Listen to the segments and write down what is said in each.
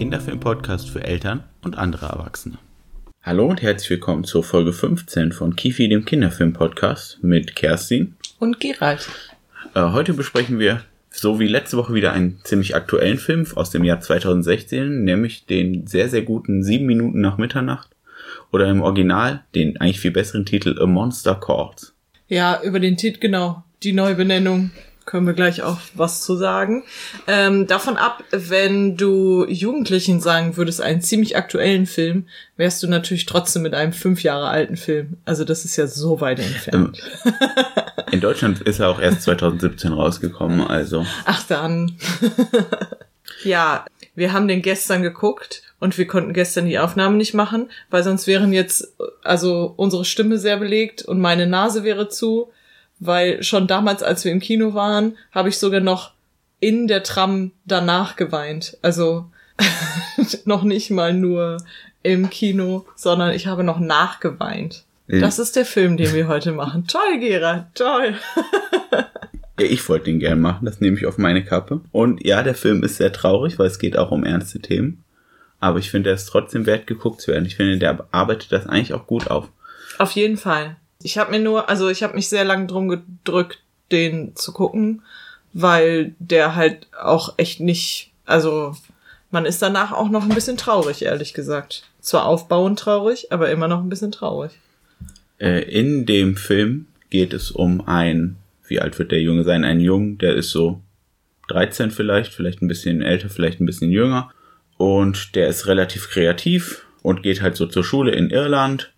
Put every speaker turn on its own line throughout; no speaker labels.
Kinderfilm-Podcast für Eltern und andere Erwachsene. Hallo und herzlich willkommen zur Folge 15 von Kifi, dem Kinderfilm-Podcast mit Kerstin
und Gerald.
Äh, heute besprechen wir, so wie letzte Woche, wieder einen ziemlich aktuellen Film aus dem Jahr 2016, nämlich den sehr, sehr guten 7 Minuten nach Mitternacht oder im Original den eigentlich viel besseren Titel A Monster Calls.
Ja, über den Titel, genau. Die Neubenennung können wir gleich auch was zu sagen. Ähm, davon ab, wenn du Jugendlichen sagen würdest, einen ziemlich aktuellen Film, wärst du natürlich trotzdem mit einem fünf Jahre alten Film. Also das ist ja so weit entfernt.
Ähm, in Deutschland ist er auch erst 2017 rausgekommen, also.
Ach dann. ja, wir haben den gestern geguckt und wir konnten gestern die Aufnahme nicht machen, weil sonst wären jetzt also unsere Stimme sehr belegt und meine Nase wäre zu weil schon damals, als wir im Kino waren, habe ich sogar noch in der Tram danach geweint. Also noch nicht mal nur im Kino, sondern ich habe noch nachgeweint. Ja. Das ist der Film, den wir heute machen. Toll, Gera, toll.
ja, ich wollte den gern machen, das nehme ich auf meine Kappe. Und ja, der Film ist sehr traurig, weil es geht auch um ernste Themen. Aber ich finde, er ist trotzdem wert, geguckt zu werden. Ich finde, der arbeitet das eigentlich auch gut auf.
Auf jeden Fall. Ich habe mir nur, also ich habe mich sehr lange drum gedrückt, den zu gucken, weil der halt auch echt nicht, also man ist danach auch noch ein bisschen traurig, ehrlich gesagt. Zwar aufbauend traurig, aber immer noch ein bisschen traurig.
Äh, in dem Film geht es um ein, wie alt wird der Junge sein? Ein Jungen, der ist so 13 vielleicht, vielleicht ein bisschen älter, vielleicht ein bisschen jünger. Und der ist relativ kreativ und geht halt so zur Schule in Irland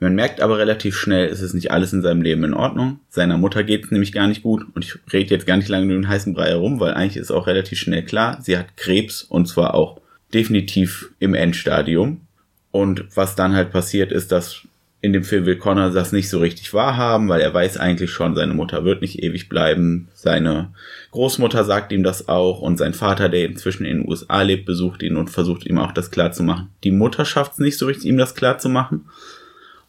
man merkt aber relativ schnell, es ist nicht alles in seinem Leben in Ordnung. Seiner Mutter geht es nämlich gar nicht gut. Und ich rede jetzt gar nicht lange über den heißen Brei herum, weil eigentlich ist auch relativ schnell klar, sie hat Krebs und zwar auch definitiv im Endstadium. Und was dann halt passiert ist, dass in dem Film will Connor das nicht so richtig wahrhaben, weil er weiß eigentlich schon, seine Mutter wird nicht ewig bleiben. Seine Großmutter sagt ihm das auch und sein Vater, der inzwischen in den USA lebt, besucht ihn und versucht ihm auch das klarzumachen. Die Mutter schafft es nicht so richtig, ihm das klarzumachen.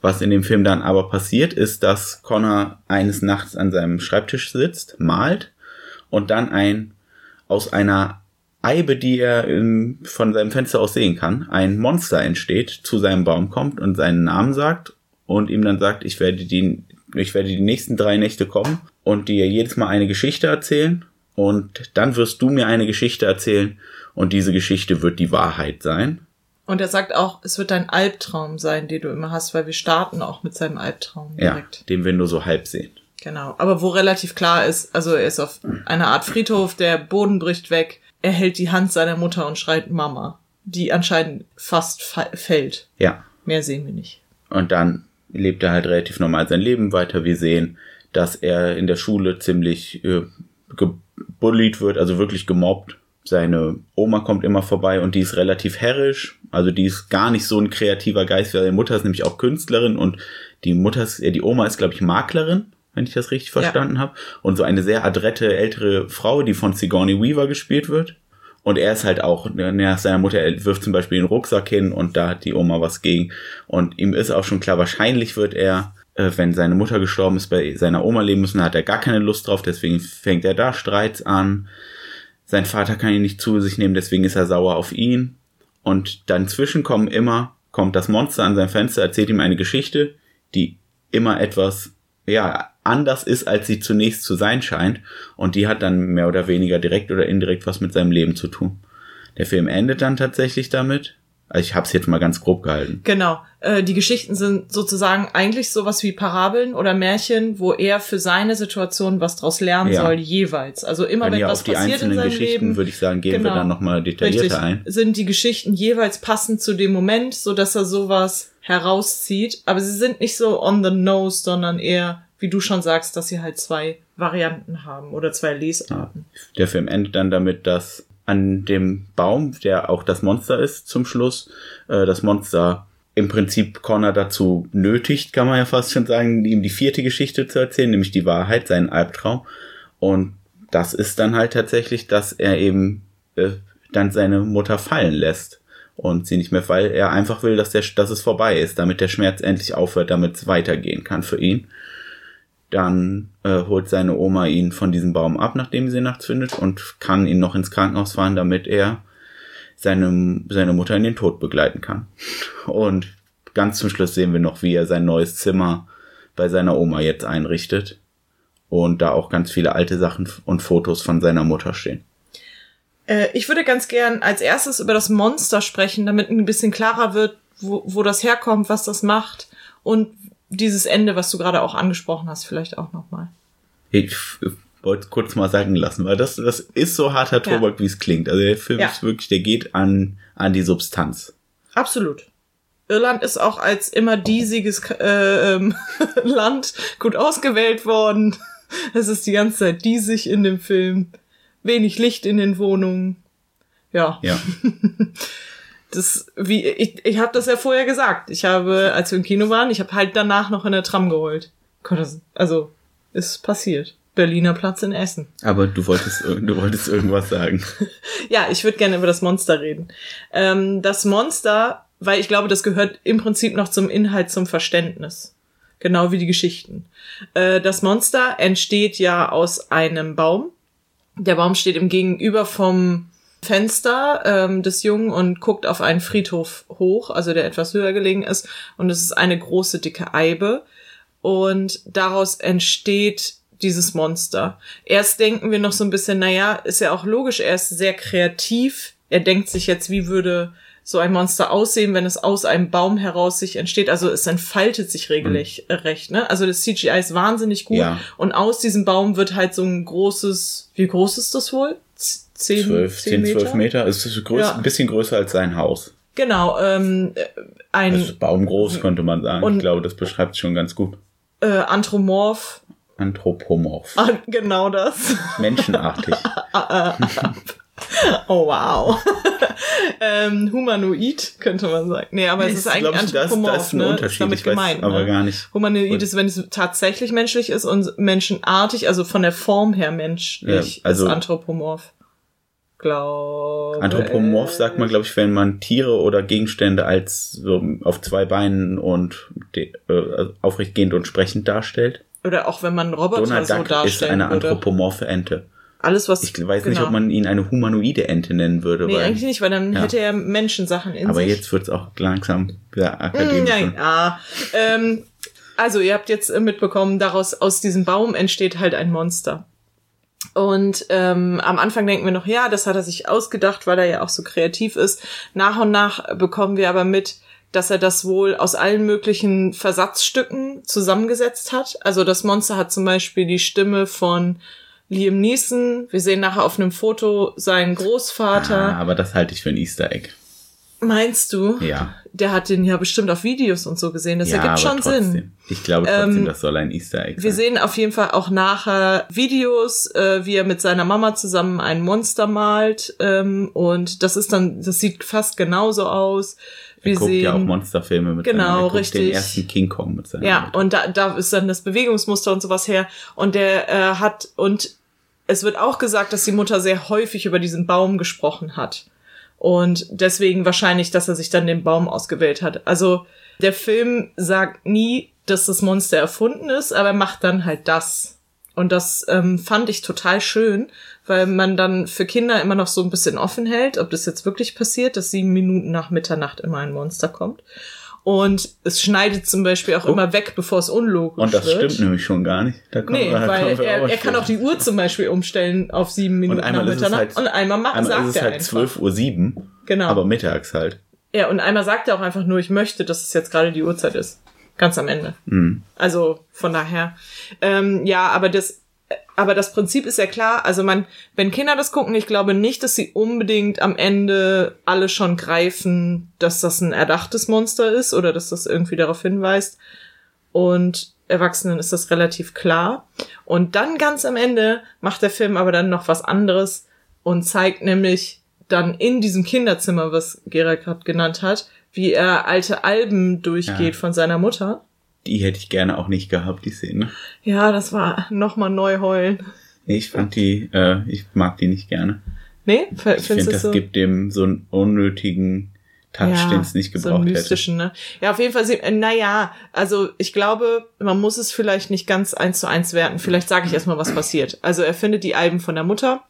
Was in dem Film dann aber passiert, ist, dass Connor eines Nachts an seinem Schreibtisch sitzt, malt und dann ein aus einer Eibe, die er im, von seinem Fenster aus sehen kann, ein Monster entsteht, zu seinem Baum kommt und seinen Namen sagt und ihm dann sagt, ich werde die, ich werde die nächsten drei Nächte kommen und dir jedes Mal eine Geschichte erzählen und dann wirst du mir eine Geschichte erzählen und diese Geschichte wird die Wahrheit sein.
Und er sagt auch, es wird dein Albtraum sein, den du immer hast, weil wir starten auch mit seinem Albtraum
direkt. Ja, den wir nur so halb sehen.
Genau. Aber wo relativ klar ist, also er ist auf einer Art Friedhof, der Boden bricht weg, er hält die Hand seiner Mutter und schreit Mama, die anscheinend fast fällt.
Ja.
Mehr sehen wir nicht.
Und dann lebt er halt relativ normal sein Leben weiter. Wir sehen, dass er in der Schule ziemlich äh, gebullied wird, also wirklich gemobbt seine Oma kommt immer vorbei und die ist relativ herrisch. Also die ist gar nicht so ein kreativer Geist, weil ihre Mutter ist nämlich auch Künstlerin und die Mutter ist, ja, die Oma ist, glaube ich, Maklerin, wenn ich das richtig verstanden ja. habe. Und so eine sehr adrette ältere Frau, die von Sigourney Weaver gespielt wird. Und er ist halt auch, nach seiner Mutter, er wirft zum Beispiel den Rucksack hin und da hat die Oma was gegen. Und ihm ist auch schon klar, wahrscheinlich wird er, äh, wenn seine Mutter gestorben ist, bei seiner Oma leben müssen, hat er gar keine Lust drauf, deswegen fängt er da Streits an. Sein Vater kann ihn nicht zu sich nehmen, deswegen ist er sauer auf ihn. Und dann zwischenkommen immer, kommt das Monster an sein Fenster, erzählt ihm eine Geschichte, die immer etwas, ja, anders ist, als sie zunächst zu sein scheint. Und die hat dann mehr oder weniger direkt oder indirekt was mit seinem Leben zu tun. Der Film endet dann tatsächlich damit, ich habe es jetzt mal ganz grob gehalten.
Genau. Äh, die Geschichten sind sozusagen eigentlich sowas wie Parabeln oder Märchen, wo er für seine Situation was draus lernen ja. soll, jeweils. Also immer wenn, wenn was passiert in seinem Leben. auf die einzelnen
Geschichten, würde ich sagen, gehen genau. wir dann nochmal detaillierter Richtig. ein.
Sind die Geschichten jeweils passend zu dem Moment, so dass er sowas herauszieht. Aber sie sind nicht so on the nose, sondern eher, wie du schon sagst, dass sie halt zwei Varianten haben oder zwei Lesarten.
Ja. Der Film endet dann damit, dass an dem Baum, der auch das Monster ist zum Schluss. Äh, das Monster im Prinzip Connor dazu nötigt, kann man ja fast schon sagen, ihm die vierte Geschichte zu erzählen, nämlich die Wahrheit, seinen Albtraum. Und das ist dann halt tatsächlich, dass er eben äh, dann seine Mutter fallen lässt und sie nicht mehr, weil er einfach will, dass, der, dass es vorbei ist, damit der Schmerz endlich aufhört, damit es weitergehen kann für ihn. Dann äh, holt seine Oma ihn von diesem Baum ab, nachdem sie nachts findet, und kann ihn noch ins Krankenhaus fahren, damit er seine, seine Mutter in den Tod begleiten kann. Und ganz zum Schluss sehen wir noch, wie er sein neues Zimmer bei seiner Oma jetzt einrichtet. Und da auch ganz viele alte Sachen und Fotos von seiner Mutter stehen.
Äh, ich würde ganz gern als erstes über das Monster sprechen, damit ein bisschen klarer wird, wo, wo das herkommt, was das macht und dieses Ende, was du gerade auch angesprochen hast, vielleicht auch nochmal.
Ich wollte es kurz mal sagen lassen, weil das, das ist so harter Tobak, ja. wie es klingt. Also der Film ja. ist wirklich, der geht an, an die Substanz.
Absolut. Irland ist auch als immer diesiges äh, ähm, Land gut ausgewählt worden. Es ist die ganze Zeit diesig in dem Film. Wenig Licht in den Wohnungen. Ja.
Ja.
das wie ich, ich habe das ja vorher gesagt. Ich habe, als wir im Kino waren, ich habe halt danach noch in der Tram geholt. Also ist passiert. Berliner Platz in Essen.
Aber du wolltest, du wolltest irgendwas sagen.
ja, ich würde gerne über das Monster reden. Ähm, das Monster, weil ich glaube, das gehört im Prinzip noch zum Inhalt, zum Verständnis. Genau wie die Geschichten. Äh, das Monster entsteht ja aus einem Baum. Der Baum steht im Gegenüber vom Fenster ähm, des Jungen und guckt auf einen Friedhof hoch, also der etwas höher gelegen ist. Und es ist eine große, dicke Eibe. Und daraus entsteht dieses Monster. Erst denken wir noch so ein bisschen, naja, ist ja auch logisch, er ist sehr kreativ. Er denkt sich jetzt, wie würde so ein Monster aussehen, wenn es aus einem Baum heraus sich entsteht. Also es entfaltet sich regelrecht, mhm. recht, ne? Also das CGI ist wahnsinnig gut. Ja. Und aus diesem Baum wird halt so ein großes, wie groß ist das wohl?
10, 12, 10, 10 12 Meter. Es ist größ, ja. ein bisschen größer als sein Haus.
Genau, ähm, ein.
Also baumgroß könnte man sagen. Und, ich glaube, das beschreibt es schon ganz gut.
Äh, Anthropomorph.
Anthropomorph.
Ah, genau das.
Menschenartig.
oh wow. ähm, humanoid könnte man sagen. Nee, aber es ist eigentlich Anthropomorph, das, das ist ein ne? Unterschied. Ist damit ich gemeint,
aber ne? gar nicht.
Humanoid ist, wenn es tatsächlich menschlich ist und menschenartig, also von der Form her menschlich, ja, also ist Anthropomorph. Glaube.
Anthropomorph sagt man, glaube ich, wenn man Tiere oder Gegenstände als so auf zwei Beinen und äh, aufrecht gehend und sprechend darstellt.
Oder auch wenn man Roboter Donald so Duck darstellt.
ist eine anthropomorphe Ente.
Alles, was.
Ich weiß genau. nicht, ob man ihn eine humanoide Ente nennen würde.
Nee, weil, eigentlich nicht, weil dann ja. hätte er Menschensachen in
Aber
sich.
Aber jetzt wird's auch langsam wieder akademisch.
Mm, ja, ähm, also, ihr habt jetzt mitbekommen, daraus, aus diesem Baum entsteht halt ein Monster. Und ähm, am Anfang denken wir noch, ja, das hat er sich ausgedacht, weil er ja auch so kreativ ist. Nach und nach bekommen wir aber mit, dass er das wohl aus allen möglichen Versatzstücken zusammengesetzt hat. Also das Monster hat zum Beispiel die Stimme von Liam Neeson. Wir sehen nachher auf einem Foto seinen Großvater.
Ah, aber das halte ich für ein Easter Egg.
Meinst du?
Ja.
Der hat den ja bestimmt auf Videos und so gesehen. Das ja, ergibt schon trotzdem. Sinn.
Ich glaube trotzdem, ähm, das soll ein Easter Egg sein.
Wir sehen auf jeden Fall auch nachher Videos, äh, wie er mit seiner Mama zusammen ein Monster malt. Ähm, und das ist dann, das sieht fast genauso aus.
Wir er guckt sehen, ja auch Monsterfilme mit
genau, seinem, richtig.
den ersten King Kong mit seinem
Ja, Mutter. und da, da ist dann das Bewegungsmuster und sowas her. Und der äh, hat, und es wird auch gesagt, dass die Mutter sehr häufig über diesen Baum gesprochen hat. Und deswegen wahrscheinlich, dass er sich dann den Baum ausgewählt hat. Also der Film sagt nie, dass das Monster erfunden ist, aber er macht dann halt das. Und das ähm, fand ich total schön, weil man dann für Kinder immer noch so ein bisschen offen hält, ob das jetzt wirklich passiert, dass sieben Minuten nach Mitternacht immer ein Monster kommt. Und es schneidet zum Beispiel auch oh. immer weg, bevor es unlogisch wird.
Und das wird. stimmt nämlich schon gar nicht.
Da nee, wir, weil er, er kann auch die Uhr zum Beispiel umstellen auf sieben Minuten nach Mitternacht. Halt, und einmal macht, einmal sagt ist es
halt zwölf Uhr sieben. Genau. Aber mittags halt.
Ja, und einmal sagt er auch einfach nur, ich möchte, dass es jetzt gerade die Uhrzeit ist. Ganz am Ende.
Mhm.
Also von daher. Ähm, ja, aber das aber das Prinzip ist ja klar. Also man, wenn Kinder das gucken, ich glaube nicht, dass sie unbedingt am Ende alle schon greifen, dass das ein erdachtes Monster ist oder dass das irgendwie darauf hinweist. Und Erwachsenen ist das relativ klar. Und dann ganz am Ende macht der Film aber dann noch was anderes und zeigt nämlich dann in diesem Kinderzimmer, was Gerald gerade genannt hat, wie er alte Alben durchgeht ja. von seiner Mutter
die hätte ich gerne auch nicht gehabt, die Szene.
Ja, das war nochmal neu heulen.
Ich fand die, äh, ich mag die nicht gerne.
Nee?
Ich finde, das so? gibt dem so einen unnötigen Touch, ja, den es nicht gebraucht so einen mystischen,
hätte. Ne? Ja, auf jeden Fall, äh, naja, also ich glaube, man muss es vielleicht nicht ganz eins zu eins werten. Vielleicht sage ich erstmal, was passiert. Also er findet die Alben von der Mutter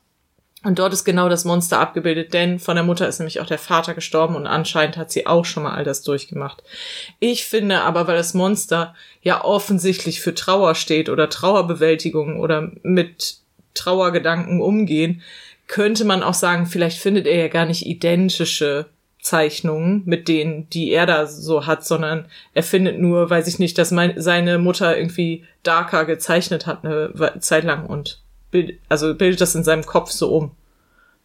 und dort ist genau das Monster abgebildet, denn von der Mutter ist nämlich auch der Vater gestorben und anscheinend hat sie auch schon mal all das durchgemacht. Ich finde aber, weil das Monster ja offensichtlich für Trauer steht oder Trauerbewältigung oder mit Trauergedanken umgehen, könnte man auch sagen, vielleicht findet er ja gar nicht identische Zeichnungen mit denen, die er da so hat, sondern er findet nur, weiß ich nicht, dass mein, seine Mutter irgendwie darker gezeichnet hat eine Zeit lang und bild, also bildet das in seinem Kopf so um.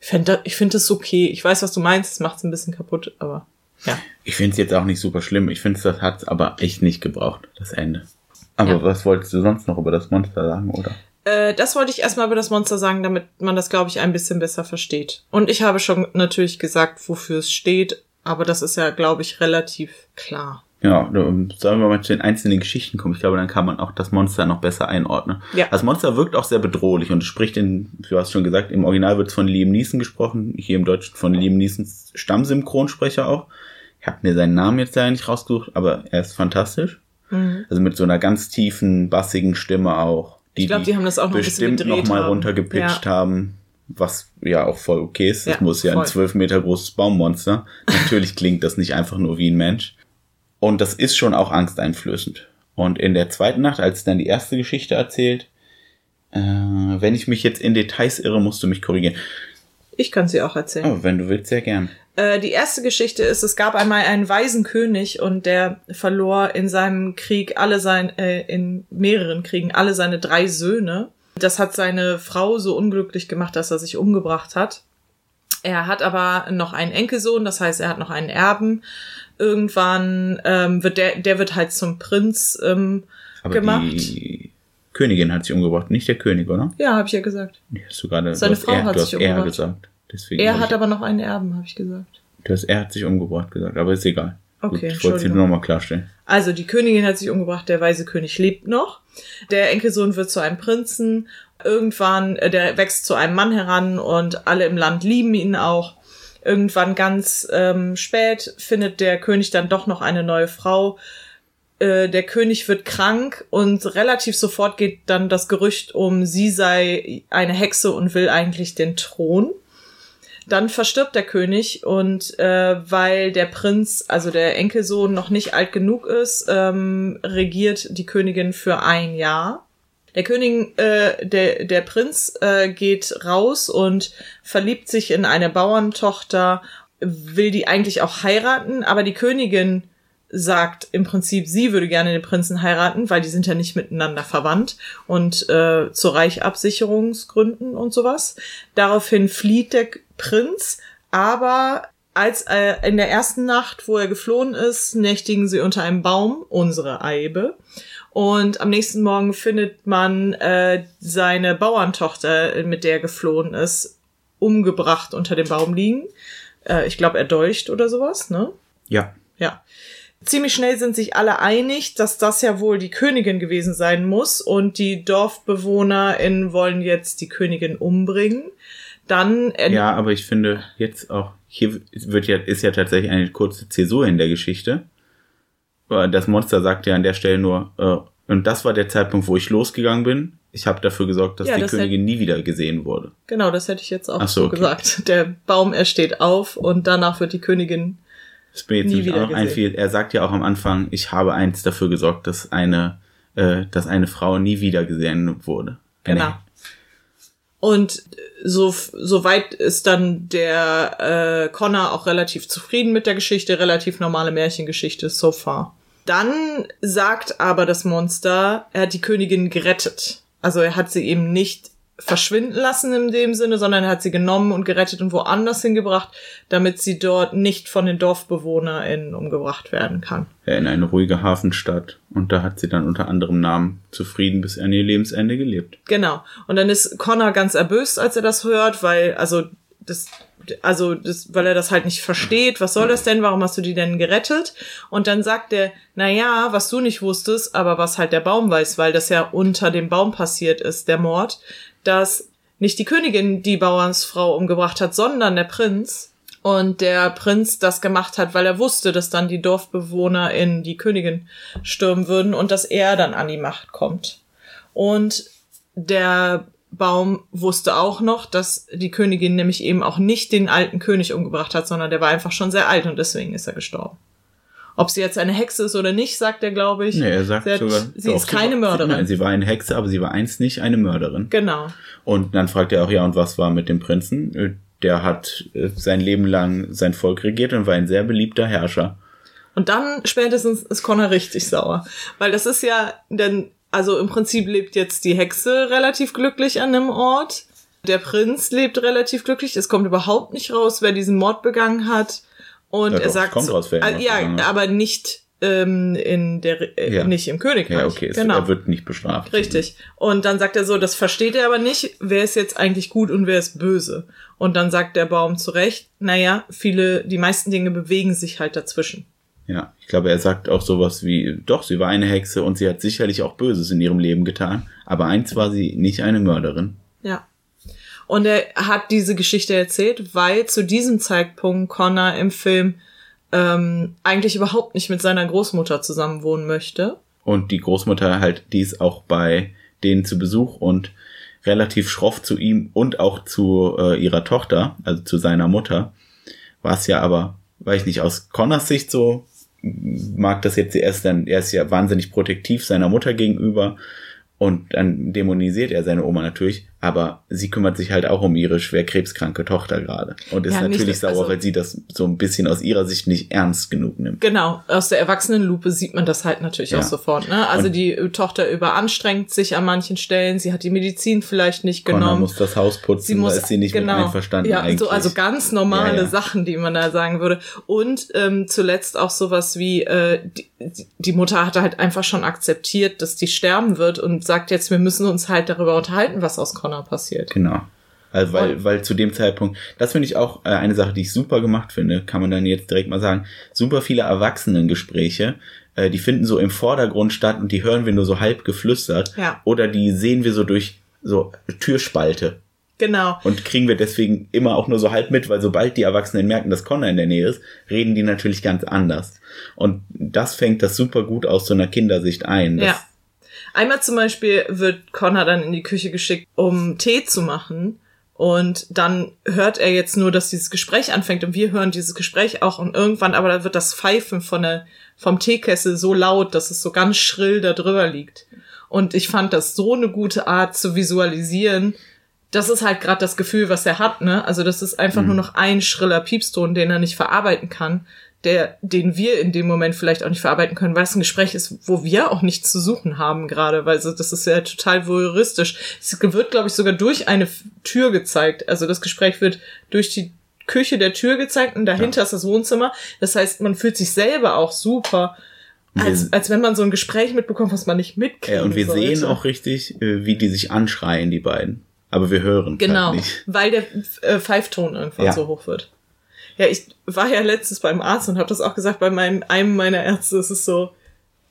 Ich finde ich find das okay. Ich weiß, was du meinst, es macht es ein bisschen kaputt, aber ja.
Ich finde es jetzt auch nicht super schlimm. Ich finde, das hat aber echt nicht gebraucht, das Ende. Aber ja. was wolltest du sonst noch über das Monster sagen, oder?
Äh, das wollte ich erstmal über das Monster sagen, damit man das, glaube ich, ein bisschen besser versteht. Und ich habe schon natürlich gesagt, wofür es steht, aber das ist ja, glaube ich, relativ klar.
Ja, sollen wir mal zu den einzelnen Geschichten kommen. Ich glaube, dann kann man auch das Monster noch besser einordnen. Ja. Das Monster wirkt auch sehr bedrohlich und spricht in, du hast schon gesagt, im Original wird es von Liam Neeson gesprochen, hier im Deutschen von Liam Neesons Stammsynchronsprecher auch. Ich habe mir seinen Namen jetzt leider nicht rausgesucht, aber er ist fantastisch. Mhm. Also mit so einer ganz tiefen, bassigen Stimme auch die, ich glaube, die haben das auch noch bestimmt noch mal runtergepitcht ja. haben, was ja auch voll okay ist. Das ja, muss ja voll. ein zwölf Meter großes Baummonster. Natürlich klingt das nicht einfach nur wie ein Mensch. Und das ist schon auch angsteinflößend. Und in der zweiten Nacht, als dann die erste Geschichte erzählt, äh, wenn ich mich jetzt in Details irre, musst du mich korrigieren.
Ich kann sie auch erzählen.
Oh, wenn du willst, sehr gern.
Äh, die erste Geschichte ist, es gab einmal einen weisen König und der verlor in seinem Krieg alle sein, äh, in mehreren Kriegen alle seine drei Söhne. Das hat seine Frau so unglücklich gemacht, dass er sich umgebracht hat. Er hat aber noch einen Enkelsohn, das heißt, er hat noch einen Erben. Irgendwann ähm, wird der, der wird halt zum Prinz ähm, aber gemacht.
Die Königin hat sich umgebracht, nicht der König, oder?
Ja, habe ich ja gesagt.
Hast du gerade, Seine Frau er, hat sich
umgebracht. gesagt. Deswegen er hat aber noch einen Erben, habe ich gesagt.
Das, er hat sich umgebracht gesagt, aber ist egal. Okay, Gut, ich wollte es nur nochmal klarstellen.
Also die Königin hat sich umgebracht, der weise König lebt noch. Der Enkelsohn wird zu einem Prinzen. Irgendwann, äh, der wächst zu einem Mann heran und alle im Land lieben ihn auch. Irgendwann ganz ähm, spät findet der König dann doch noch eine neue Frau. Äh, der König wird krank und relativ sofort geht dann das Gerücht um, sie sei eine Hexe und will eigentlich den Thron. Dann verstirbt der König und äh, weil der Prinz, also der Enkelsohn, noch nicht alt genug ist, ähm, regiert die Königin für ein Jahr. Der König, äh, der, der Prinz äh, geht raus und verliebt sich in eine Bauerntochter, will die eigentlich auch heiraten, aber die Königin sagt im Prinzip, sie würde gerne den Prinzen heiraten, weil die sind ja nicht miteinander verwandt und äh, zu Reichabsicherungsgründen und sowas. Daraufhin flieht der Prinz, aber als äh, in der ersten Nacht, wo er geflohen ist, nächtigen sie unter einem Baum, unsere Eibe. Und am nächsten Morgen findet man äh, seine Bauerntochter, mit der er geflohen ist, umgebracht unter dem Baum liegen. Äh, ich glaube, erdolcht oder sowas, ne?
Ja.
Ja ziemlich schnell sind sich alle einig, dass das ja wohl die Königin gewesen sein muss und die DorfbewohnerInnen wollen jetzt die Königin umbringen. Dann
ja, aber ich finde jetzt auch hier wird ja ist ja tatsächlich eine kurze Zäsur in der Geschichte. Das Monster sagt ja an der Stelle nur äh, und das war der Zeitpunkt, wo ich losgegangen bin. Ich habe dafür gesorgt, dass ja, die das Königin nie wieder gesehen wurde.
Genau, das hätte ich jetzt auch so, so okay. gesagt. Der Baum er steht auf und danach wird die Königin
das mir jetzt Nie auch noch einfiel. Er sagt ja auch am Anfang, ich habe eins dafür gesorgt, dass eine, äh, dass eine Frau nie wieder gesehen wurde.
Genau. Und so, so weit ist dann der äh, Connor auch relativ zufrieden mit der Geschichte, relativ normale Märchengeschichte so far. Dann sagt aber das Monster, er hat die Königin gerettet. Also er hat sie eben nicht verschwinden lassen in dem Sinne, sondern er hat sie genommen und gerettet und woanders hingebracht, damit sie dort nicht von den DorfbewohnerInnen umgebracht werden kann.
Ja, in eine ruhige Hafenstadt. Und da hat sie dann unter anderem Namen zufrieden bis an ihr Lebensende gelebt.
Genau. Und dann ist Connor ganz erböst, als er das hört, weil, also, das, also, das, weil er das halt nicht versteht. Was soll das denn? Warum hast du die denn gerettet? Und dann sagt er, na ja, was du nicht wusstest, aber was halt der Baum weiß, weil das ja unter dem Baum passiert ist, der Mord, dass nicht die Königin die Bauernsfrau umgebracht hat, sondern der Prinz. Und der Prinz das gemacht hat, weil er wusste, dass dann die Dorfbewohner in die Königin stürmen würden und dass er dann an die Macht kommt. Und der Baum wusste auch noch, dass die Königin nämlich eben auch nicht den alten König umgebracht hat, sondern der war einfach schon sehr alt und deswegen ist er gestorben. Ob sie jetzt eine Hexe ist oder nicht, sagt er, glaube ich.
Nee, er sagt
sie hat,
sogar.
sie
doch,
ist keine
sie war,
Mörderin.
Nein, sie war eine Hexe, aber sie war einst nicht eine Mörderin.
Genau.
Und dann fragt er auch, ja, und was war mit dem Prinzen? Äh, Der hat äh, sein Leben lang sein Volk regiert und war ein sehr beliebter Herrscher.
Und dann spätestens ist Connor richtig sauer. Weil das ist ja, denn, also im Prinzip lebt jetzt die Hexe relativ glücklich an einem Ort. Der Prinz lebt relativ glücklich. Es kommt überhaupt nicht raus, wer diesen Mord begangen hat. Und
Ja,
er
doch,
sagt, Ah,
Mord
ja,
hat.
aber nicht ähm, in der, äh,
Ja.
nicht im Königreich.
Ja, okay,
genau.
er wird nicht bestraft.
Richtig. Und dann sagt er so, das versteht er aber nicht, wer ist jetzt eigentlich gut und wer ist böse. Und dann sagt der Baum zu Recht, naja, viele, die meisten Dinge bewegen sich halt dazwischen.
Ja, ich glaube, er sagt auch sowas wie, doch, sie war eine Hexe und sie hat sicherlich auch Böses in ihrem Leben getan, aber eins war sie nicht eine Mörderin.
Ja. Und er hat diese Geschichte erzählt, weil zu diesem Zeitpunkt Connor im Film ähm, eigentlich überhaupt nicht mit seiner Großmutter zusammenwohnen möchte.
Und die Großmutter halt, die ist auch bei denen zu Besuch und relativ schroff zu ihm und auch zu äh, ihrer Tochter, also zu seiner Mutter. Was ja aber, weiß ich nicht, aus Connors Sicht so mag das jetzt erst dann, er ist ja wahnsinnig protektiv seiner Mutter gegenüber und dann dämonisiert er seine Oma natürlich, aber sie kümmert sich halt auch um ihre schwer krebskranke Tochter gerade und ist
Ja, nicht-
natürlich sauer,
also-
weil sie das so ein bisschen aus ihrer Sicht nicht ernst genug nimmt.
Genau, aus der Erwachsenenlupe sieht man das halt natürlich
Ja.
auch sofort. Ne? Also
Und-
die äh, Tochter überanstrengt sich an manchen Stellen, sie hat die Medizin vielleicht nicht
Connor
genommen.
muss das Haus putzen,
sie muss,
da ist sie nicht
genau,
mit einverstanden
ja,
eigentlich.
So, also ganz normale
Ja, ja.
Sachen, die man da sagen würde. Und ähm, zuletzt auch sowas wie, äh, die, die Mutter hatte halt einfach schon akzeptiert, dass die sterben wird und sagt jetzt, wir müssen uns halt darüber unterhalten, was aus Connor passiert.
Genau. Also weil, weil zu dem Zeitpunkt, das finde ich auch äh, eine Sache, die ich super gemacht finde, kann man dann jetzt direkt mal sagen, super viele Erwachsenengespräche, äh, die finden so im Vordergrund statt und die hören wir nur so halb geflüstert.
Ja.
Oder die sehen wir so durch so Türspalte
Genau.
und kriegen wir deswegen immer auch nur so halb mit, weil sobald die Erwachsenen merken, dass Connor in der Nähe ist, reden die natürlich ganz anders. Und das fängt das super gut aus so einer Kindersicht ein. dass-
Ja. Einmal zum Beispiel wird Connor dann in die Küche geschickt, um Tee zu machen. Und dann hört er jetzt nur, dass dieses Gespräch anfängt und wir hören dieses Gespräch auch und irgendwann aber da wird das Pfeifen von der, vom Teekessel so laut, dass es so ganz schrill da drüber liegt. Und ich fand das so eine gute Art zu visualisieren. Das ist halt gerade das Gefühl, was er hat, ne? Also das ist einfach nur noch ein schriller Piepston, den er nicht verarbeiten kann, der, den wir in dem Moment vielleicht auch nicht verarbeiten können, weil es ein Gespräch ist, wo wir auch nichts zu suchen haben gerade, weil so, das ist ja total voyeuristisch. Es wird, glaube ich, sogar durch eine Tür gezeigt. Also das Gespräch wird durch die Küche der Tür gezeigt und dahinter ist das Wohnzimmer. Das heißt, man fühlt sich selber auch super, als, als wenn man so ein Gespräch mitbekommt, was man nicht mitkriegt.
Ja, und wir sehen auch richtig, äh, wie die sich anschreien, die beiden. Aber wir hören
Genau,
halt nicht.
weil der äh, Pfeifton irgendwann
Ja.
so hoch wird. Ja, ich war ja letztens beim Arzt und habe das auch gesagt bei meinem, einem meiner Ärzte. Es ist so,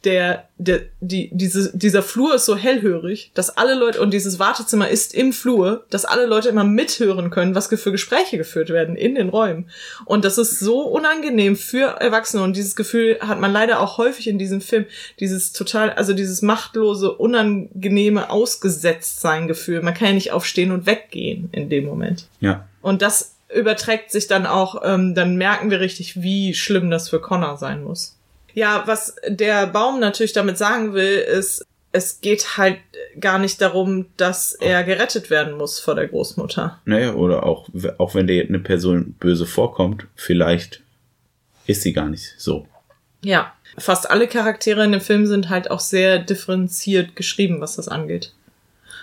der, der, die, diese, dieser Flur ist so hellhörig, dass alle Leute, und dieses Wartezimmer ist im Flur, dass alle Leute immer mithören können, was für Gespräche geführt werden in den Räumen. Und das ist so unangenehm für Erwachsene und dieses Gefühl hat man leider auch häufig in diesem Film. Dieses total, also dieses machtlose, unangenehme Ausgesetztsein-Gefühl. Man kann ja nicht aufstehen und weggehen in dem Moment.
Ja.
Und das überträgt sich dann auch, ähm, dann merken wir richtig, wie schlimm das für Connor sein muss. Ja, was der Baum natürlich damit sagen will, ist, es geht halt gar nicht darum, dass er gerettet werden muss vor der Großmutter.
Naja, oder auch, auch wenn dir eine Person böse vorkommt, vielleicht ist sie gar nicht so.
Ja, fast alle Charaktere in dem Film sind halt auch sehr differenziert geschrieben, was das angeht.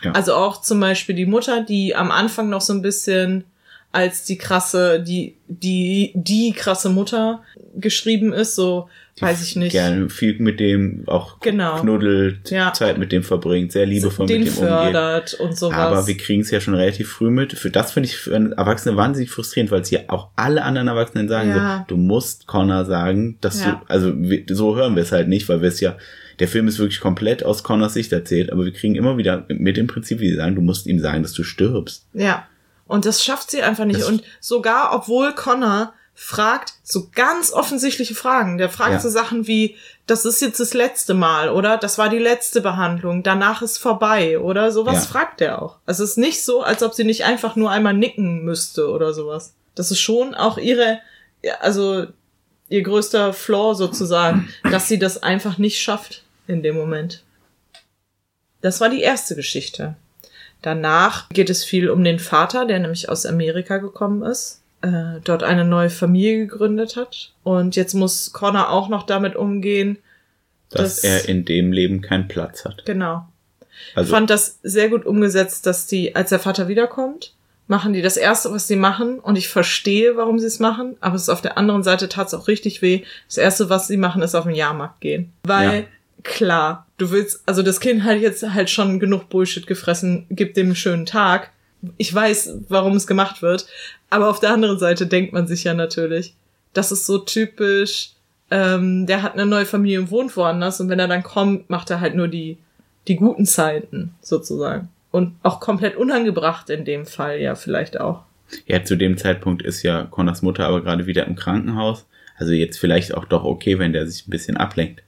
Ja.
Also auch zum Beispiel die Mutter, die am Anfang noch so ein bisschen als die krasse, die, die, die krasse Mutter geschrieben ist, so, weiß ich nicht.
Gerne viel mit dem auch
Genau.
knuddelt,
Ja.
Zeit mit dem verbringt, sehr liebevoll
den
mit dem umgeht.
fördert und sowas.
Aber wir kriegen es ja schon relativ früh mit. Für das finde ich für Erwachsene wahnsinnig frustrierend, weil es hier auch alle anderen Erwachsenen sagen
Ja.
so, du musst Connor sagen, dass
Ja.
du, also so hören wir es halt nicht, weil wir es ja der Film ist wirklich komplett aus Connors Sicht erzählt, aber wir kriegen immer wieder mit dem Prinzip, wie sie sagen, du musst ihm sagen, dass du stirbst.
Ja. Und das schafft sie einfach nicht. Das und sogar, obwohl Connor fragt so ganz offensichtliche Fragen. Der fragt ja. so Sachen wie, das ist jetzt das letzte Mal, oder? Das war die letzte Behandlung, danach ist vorbei, oder? Sowas ja. fragt er auch. Also es ist nicht so, als ob sie nicht einfach nur einmal nicken müsste oder sowas. Das ist schon auch ihre, also ihr größter Flaw sozusagen, dass sie das einfach nicht schafft in dem Moment. Das war die erste Geschichte. Danach geht es viel um den Vater, der nämlich aus Amerika gekommen ist äh, dort eine neue Familie gegründet hat. Und jetzt muss Connor auch noch damit umgehen,
dass, dass er in dem Leben keinen Platz hat.
Genau. Also, ich fand das sehr gut umgesetzt, dass die, als der Vater wiederkommt, machen die das erste, was sie machen, und ich verstehe, warum sie es machen, aber es ist auf der anderen Seite tat es auch richtig weh. Das erste, was sie machen, ist auf den Jahrmarkt gehen. Weil, ja. Klar, du willst, also das Kind hat jetzt halt schon genug Bullshit gefressen, gibt dem einen schönen Tag. Ich weiß, warum es gemacht wird, aber auf der anderen Seite denkt man sich ja natürlich, das ist so typisch, ähm, der hat eine neue Familie und wohnt woanders und wenn er dann kommt, macht er halt nur die, die guten Zeiten sozusagen. Und auch komplett unangebracht in dem Fall ja vielleicht auch.
Ja, zu dem Zeitpunkt ist ja Connors Mutter aber gerade wieder im Krankenhaus. Also jetzt vielleicht auch doch okay, wenn der sich ein bisschen ablenkt.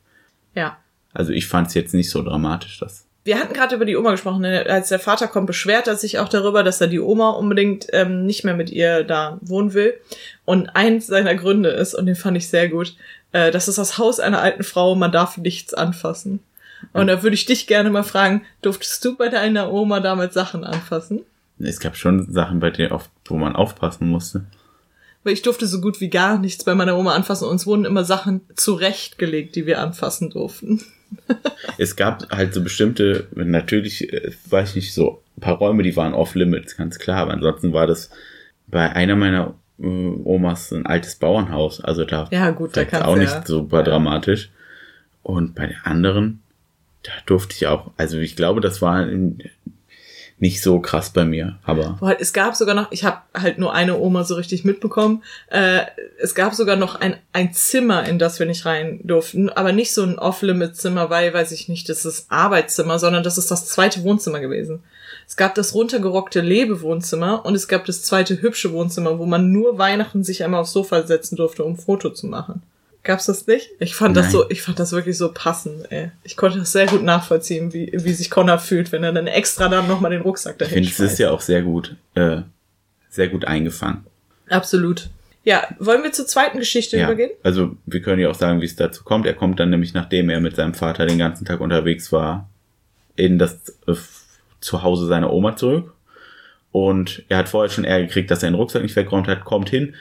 Ja.
Also ich fand es jetzt nicht so dramatisch, dass
wir hatten gerade über die Oma gesprochen. Ne? Als der Vater kommt, beschwert er sich auch darüber, dass er die Oma unbedingt ähm, nicht mehr mit ihr da wohnen will. Und eins seiner Gründe ist, und den fand ich sehr gut, äh, das ist das Haus einer alten Frau, man darf nichts anfassen. Und da würde ich dich gerne mal fragen, durftest du bei deiner Oma damals Sachen anfassen?
Es gab schon Sachen bei dir, wo man aufpassen musste.
Weil ich durfte so gut wie gar nichts bei meiner Oma anfassen. Uns wurden immer Sachen zurechtgelegt, die wir anfassen durften
es gab halt so bestimmte, natürlich, äh, weiß ich nicht, so ein paar Räume, die waren off-limits, ganz klar. Aber ansonsten war das bei einer meiner äh, Omas ein altes Bauernhaus. Also da
ja, gut, da
auch nicht ja. super ja. dramatisch. Und bei den anderen, da durfte ich auch, also ich glaube, das war in, nicht so krass bei mir, aber.
Boah, es gab sogar noch, ich habe halt nur eine Oma so richtig mitbekommen. Äh, es gab sogar noch ein, ein Zimmer, in das wir nicht rein durften, aber nicht so ein Off-Limit-Zimmer, weil, weiß ich nicht, das ist Arbeitszimmer, sondern das ist das zweite Wohnzimmer gewesen. Es gab das runtergerockte Lebewohnzimmer und es gab das zweite hübsche Wohnzimmer, wo man nur Weihnachten sich einmal aufs Sofa setzen durfte, um Foto zu machen. Gab's das nicht? Ich fand Nein. das so, ich fand das wirklich so passend, ey. Ich konnte das sehr gut nachvollziehen, wie, wie sich Connor fühlt, wenn er dann extra dann nochmal den Rucksack dahin
Ich finde, es ist ja auch sehr gut, äh, sehr gut eingefangen.
Absolut. Ja, wollen wir zur zweiten Geschichte ja, übergehen?
Also, wir können ja auch sagen, wie es dazu kommt. Er kommt dann nämlich, nachdem er mit seinem Vater den ganzen Tag unterwegs war, in das äh, Zuhause seiner Oma zurück. Und er hat vorher schon Ärger gekriegt, dass er den Rucksack nicht weggeräumt hat, kommt hin,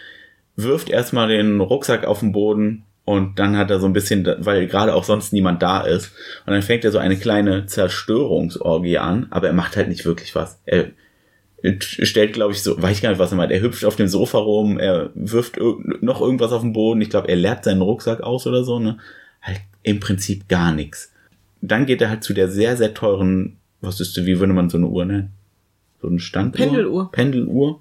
wirft erstmal den Rucksack auf den Boden, und dann hat er so ein bisschen, weil gerade auch sonst niemand da ist. Und dann fängt er so eine kleine Zerstörungsorgie an, aber er macht halt nicht wirklich was. Er stellt, glaube ich, so, weiß ich gar nicht, was er meint. Er hüpft auf dem Sofa rum, er wirft noch irgendwas auf den Boden. Ich glaube, er leert seinen Rucksack aus oder so, ne? Halt im Prinzip gar nichts. Dann geht er halt zu der sehr, sehr teuren, was ist, wie würde man so eine Uhr nennen? So eine Standuhr?
Pendeluhr.
Pendeluhr.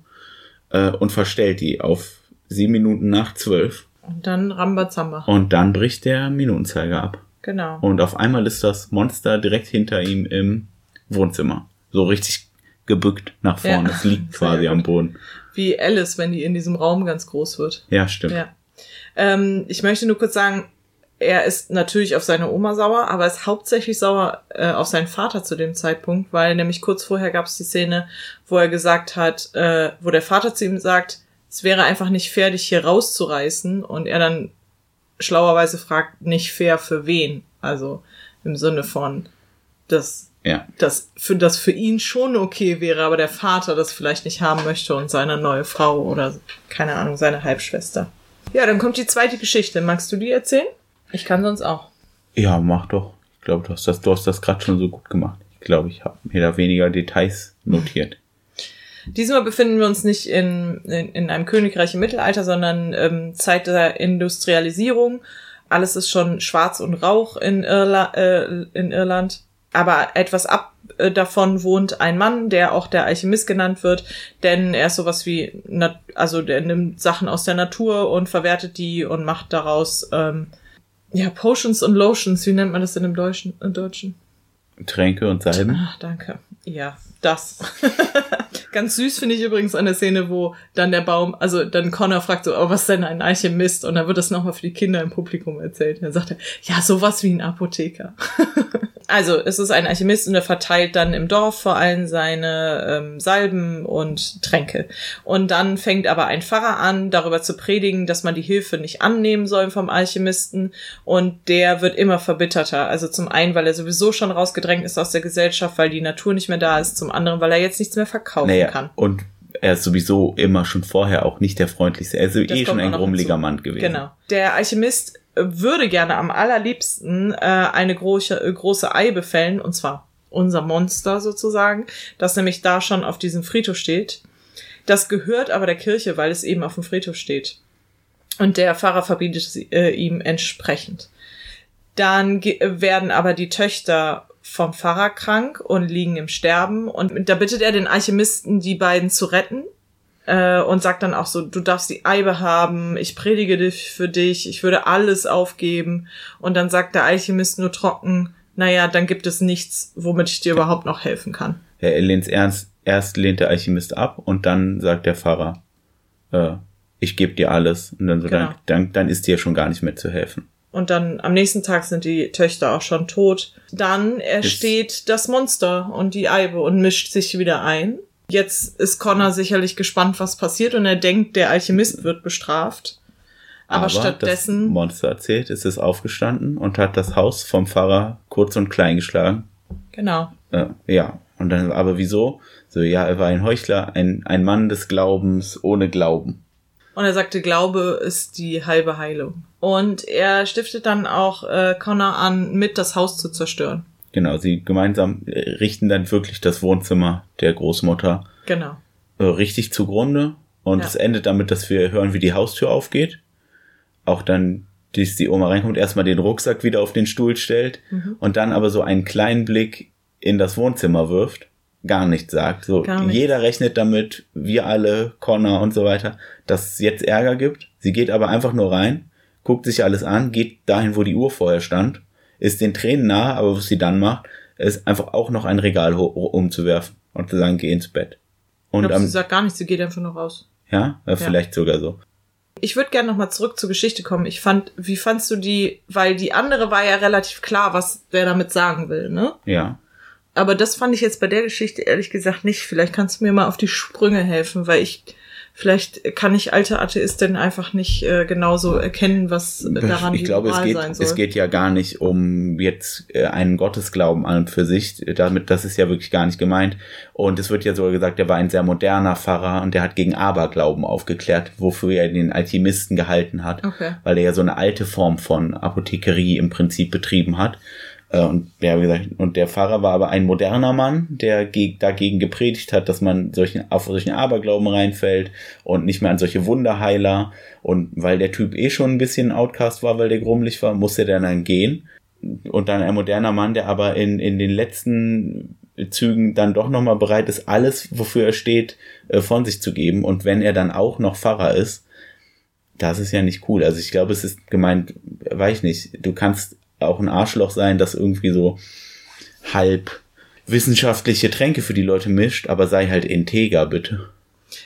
Äh, und verstellt die auf sieben Minuten nach zwölf
und dann Rambazamba.
Und dann bricht der Minutenzeiger ab.
Genau.
Und auf einmal ist das Monster direkt hinter ihm im Wohnzimmer. So richtig gebückt nach vorne. Ja, es liegt quasi am Boden.
Wie Alice, wenn die in diesem Raum ganz groß wird.
Ja, stimmt.
Ja. Ähm, ich möchte nur kurz sagen, er ist natürlich auf seine Oma sauer, aber ist hauptsächlich sauer äh, auf seinen Vater zu dem Zeitpunkt, weil nämlich kurz vorher gab es die Szene, wo er gesagt hat, äh, wo der Vater zu ihm sagt, es wäre einfach nicht fair, dich hier rauszureißen und er dann schlauerweise fragt, nicht fair für wen. Also im Sinne von, dass
ja.
das für das für ihn schon okay wäre, aber der Vater das vielleicht nicht haben möchte und seine neue Frau oder keine Ahnung, seine Halbschwester. Ja, dann kommt die zweite Geschichte. Magst du die erzählen? Ich kann sonst auch.
Ja, mach doch. Ich glaube, du hast das, du hast das gerade schon so gut gemacht. Ich glaube, ich habe mir da weniger Details notiert.
Diesmal befinden wir uns nicht in, in, in einem Königreich im Mittelalter, sondern ähm, Zeit der Industrialisierung. Alles ist schon schwarz und Rauch in, Irla äh, in Irland. Aber etwas ab äh, davon wohnt ein Mann, der auch der Alchemist genannt wird, denn er ist sowas wie, also der nimmt Sachen aus der Natur und verwertet die und macht daraus ähm, Ja, Potions und Lotions, wie nennt man das denn im Deutschen? Im Deutschen?
Tränke und Salben.
Ach, danke. Ja, das. Ganz süß finde ich übrigens eine Szene, wo dann der Baum, also dann Connor fragt so, oh, was ist denn ein Alchemist? Und dann wird das nochmal für die Kinder im Publikum erzählt. Und dann sagt er, ja, sowas wie ein Apotheker. also, es ist ein Alchemist und er verteilt dann im Dorf vor allem seine ähm, Salben und Tränke. Und dann fängt aber ein Pfarrer an, darüber zu predigen, dass man die Hilfe nicht annehmen soll vom Alchemisten. Und der wird immer verbitterter. Also zum einen, weil er sowieso schon rausgedrängt ist aus der Gesellschaft, weil die Natur nicht mehr da ist. Zum anderen, weil er jetzt nichts mehr verkaufen naja, kann.
Und er ist sowieso immer schon vorher auch nicht der freundlichste. Er ist das eh schon ein grummeliger Mann gewesen.
Genau. Der Alchemist würde gerne am allerliebsten äh, eine große, äh, große Ei befällen, und zwar unser Monster sozusagen, das nämlich da schon auf diesem Friedhof steht. Das gehört aber der Kirche, weil es eben auf dem Friedhof steht. Und der Pfarrer verbietet sie, äh, ihm entsprechend. Dann werden aber die Töchter vom Pfarrer krank und liegen im Sterben. Und da bittet er den Alchemisten, die beiden zu retten äh, und sagt dann auch so, du darfst die Eibe haben, ich predige dich für dich, ich würde alles aufgeben. Und dann sagt der Alchemist nur trocken, naja, dann gibt es nichts, womit ich dir überhaupt noch helfen kann.
Er lehnt ernst, erst lehnt der Alchemist ab und dann sagt der Pfarrer, äh, ich gebe dir alles. Und dann so, genau. dann, dann, dann ist dir schon gar nicht mehr zu helfen.
Und dann am nächsten Tag sind die Töchter auch schon tot. Dann entsteht ist das Monster und die Eibe und mischt sich wieder ein. Jetzt ist Connor sicherlich gespannt, was passiert und er denkt, der Alchemist wird bestraft. Aber, Aber stattdessen.
Das Monster erzählt, ist es aufgestanden und hat das Haus vom Pfarrer kurz und klein geschlagen.
Genau.
Äh, ja. Und dann, aber wieso? So, ja, er war ein Heuchler, ein, ein Mann des Glaubens ohne Glauben.
Und er sagte, Glaube ist die halbe Heilung. Und er stiftet dann auch äh, Connor an, mit das Haus zu zerstören.
Genau, sie gemeinsam äh, richten dann wirklich das Wohnzimmer der Großmutter
genau.
Äh, richtig zugrunde. Und ja. es endet damit, dass wir hören, wie die Haustür aufgeht. Auch dann, dass die Oma reinkommt, erstmal den Rucksack wieder auf den Stuhl stellt mhm. und dann aber so einen kleinen Blick in das Wohnzimmer wirft. Gar nichts sagt. So, nicht. jeder rechnet damit, wir alle, Connor und so weiter, dass es jetzt Ärger gibt. Sie geht aber einfach nur rein, guckt sich alles an, geht dahin, wo die Uhr vorher stand ist den Tränen nah, aber was sie dann macht, ist einfach auch noch ein Regal umzuwerfen und zu sagen, geh ins Bett.
Und ich glaub, sie sagt gar nichts, sie geht einfach nur raus.
Ja, ja. vielleicht sogar so.
Ich würde gerne nochmal zurück zur Geschichte kommen. Ich fand, wie fandst du die, weil die andere war ja relativ klar, was der damit sagen will, ne?
Ja.
Aber das fand ich jetzt bei der Geschichte ehrlich gesagt nicht. Vielleicht kannst du mir mal auf die Sprünge helfen, weil ich Vielleicht kann ich alte Atheistin einfach nicht äh, genauso erkennen, was daran
ich die glaube, es geht, sein soll. Es geht ja gar nicht um jetzt äh, einen Gottesglauben an und für sich. Damit, das ist ja wirklich gar nicht gemeint. Und es wird ja sogar gesagt, er war ein sehr moderner Pfarrer und der hat gegen Aberglauben aufgeklärt, wofür er den Alchemisten gehalten hat. Okay. Weil er ja so eine alte Form von Apothekerie im Prinzip betrieben hat. Äh, und ja, wie gesagt, und der Pfarrer war aber ein moderner Mann, der dagegen gepredigt hat, dass man solchen, auf solchen Aberglauben reinfällt und nicht mehr an solche Wunderheiler. Und weil der Typ eh schon ein bisschen Outcast war, weil der grummelig war, musste der dann gehen. Und dann ein moderner Mann, der aber in, in den letzten Zügen dann doch nochmal bereit ist, alles, wofür er steht, äh, von sich zu geben. Und wenn er dann auch noch Pfarrer ist, das ist ja nicht cool. Also ich glaube, es ist gemeint, weiß ich nicht, du kannst auch ein Arschloch sein, das irgendwie so halb wissenschaftliche Tränke für die Leute mischt, aber sei halt integer, bitte.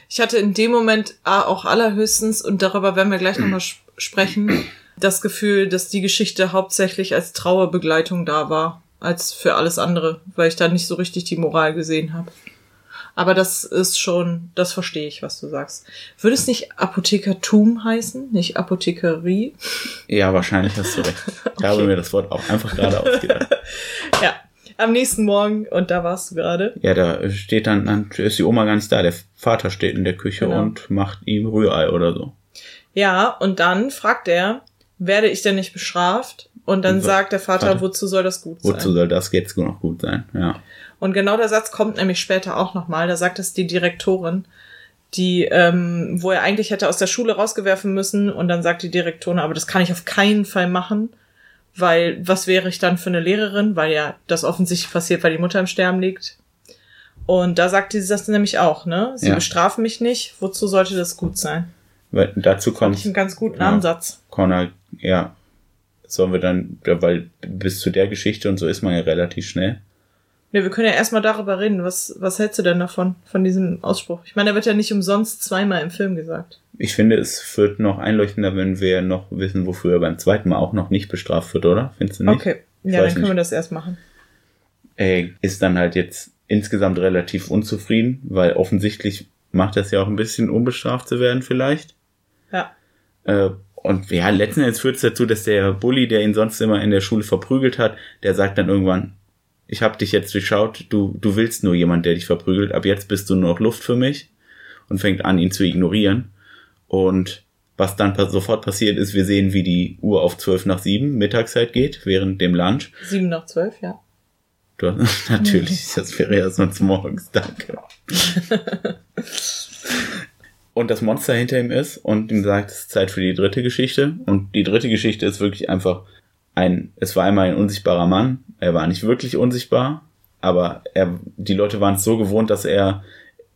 Ich hatte in dem Moment auch allerhöchstens, und darüber werden wir gleich nochmal sprechen, das Gefühl, dass die Geschichte hauptsächlich als Trauerbegleitung da war, als für alles andere, weil ich da nicht so richtig die Moral gesehen habe. Aber das ist schon, das verstehe ich, was du sagst. Würde es nicht Apothekertum heißen, nicht Apothekerie?
Ja, wahrscheinlich hast du recht. Ich okay. habe mir das Wort auch einfach gerade ausgedacht.
ja, am nächsten Morgen, und da warst du gerade.
Ja, da steht dann, dann ist die Oma gar nicht da. Der Vater steht in der Küche genau. und macht ihm Rührei oder so.
Ja, und dann fragt er, werde ich denn nicht bestraft? Und dann und sagt der Vater, Vater, wozu soll das gut
sein? Wozu soll das jetzt noch gut sein? Ja.
Und genau der Satz kommt nämlich später auch nochmal. Da sagt es die Direktorin, die, ähm, wo er eigentlich hätte aus der Schule rausgewerfen müssen. Und dann sagt die Direktorin, aber das kann ich auf keinen Fall machen, weil was wäre ich dann für eine Lehrerin? Weil ja das offensichtlich passiert, weil die Mutter im Sterben liegt. Und da sagt sie das nämlich auch, ne? Sie ja. bestrafen mich nicht. Wozu sollte das gut sein?
Weil dazu kommt.
ich einen ganz guten ja, Ansatz.
Connor, ja, sollen wir dann, weil bis zu der Geschichte und so ist man ja relativ schnell.
Ne, wir können ja erstmal darüber reden. Was, was hältst du denn davon, von diesem Ausspruch? Ich meine, er wird ja nicht umsonst zweimal im Film gesagt.
Ich finde, es wird noch einleuchtender, wenn wir noch wissen, wofür er beim zweiten Mal auch noch nicht bestraft wird, oder? Findest du nicht?
Okay,
Ich
ja, dann können
nicht.
wir das erst machen.
Er ist dann halt jetzt insgesamt relativ unzufrieden, weil offensichtlich macht das ja auch ein bisschen unbestraft zu werden vielleicht.
Ja.
Äh, und ja, letzten Endes führt es dazu, dass der Bully, der ihn sonst immer in der Schule verprügelt hat, der sagt dann irgendwann, ich habe dich jetzt durchschaut, du, du willst nur jemand, der dich verprügelt, ab jetzt bist du nur noch Luft für mich und fängt an, ihn zu ignorieren. Und was dann sofort passiert ist, wir sehen, wie die Uhr auf 12 nach 7 Mittagszeit geht, während dem Lunch.
Sieben nach zwölf, ja.
Du, natürlich, das wäre ja sonst morgens, danke. und das Monster hinter ihm ist und ihm sagt, es ist Zeit für die dritte Geschichte. Und die dritte Geschichte ist wirklich einfach ein, es war einmal ein unsichtbarer Mann. Er war nicht wirklich unsichtbar, aber er, die Leute waren es so gewohnt, dass er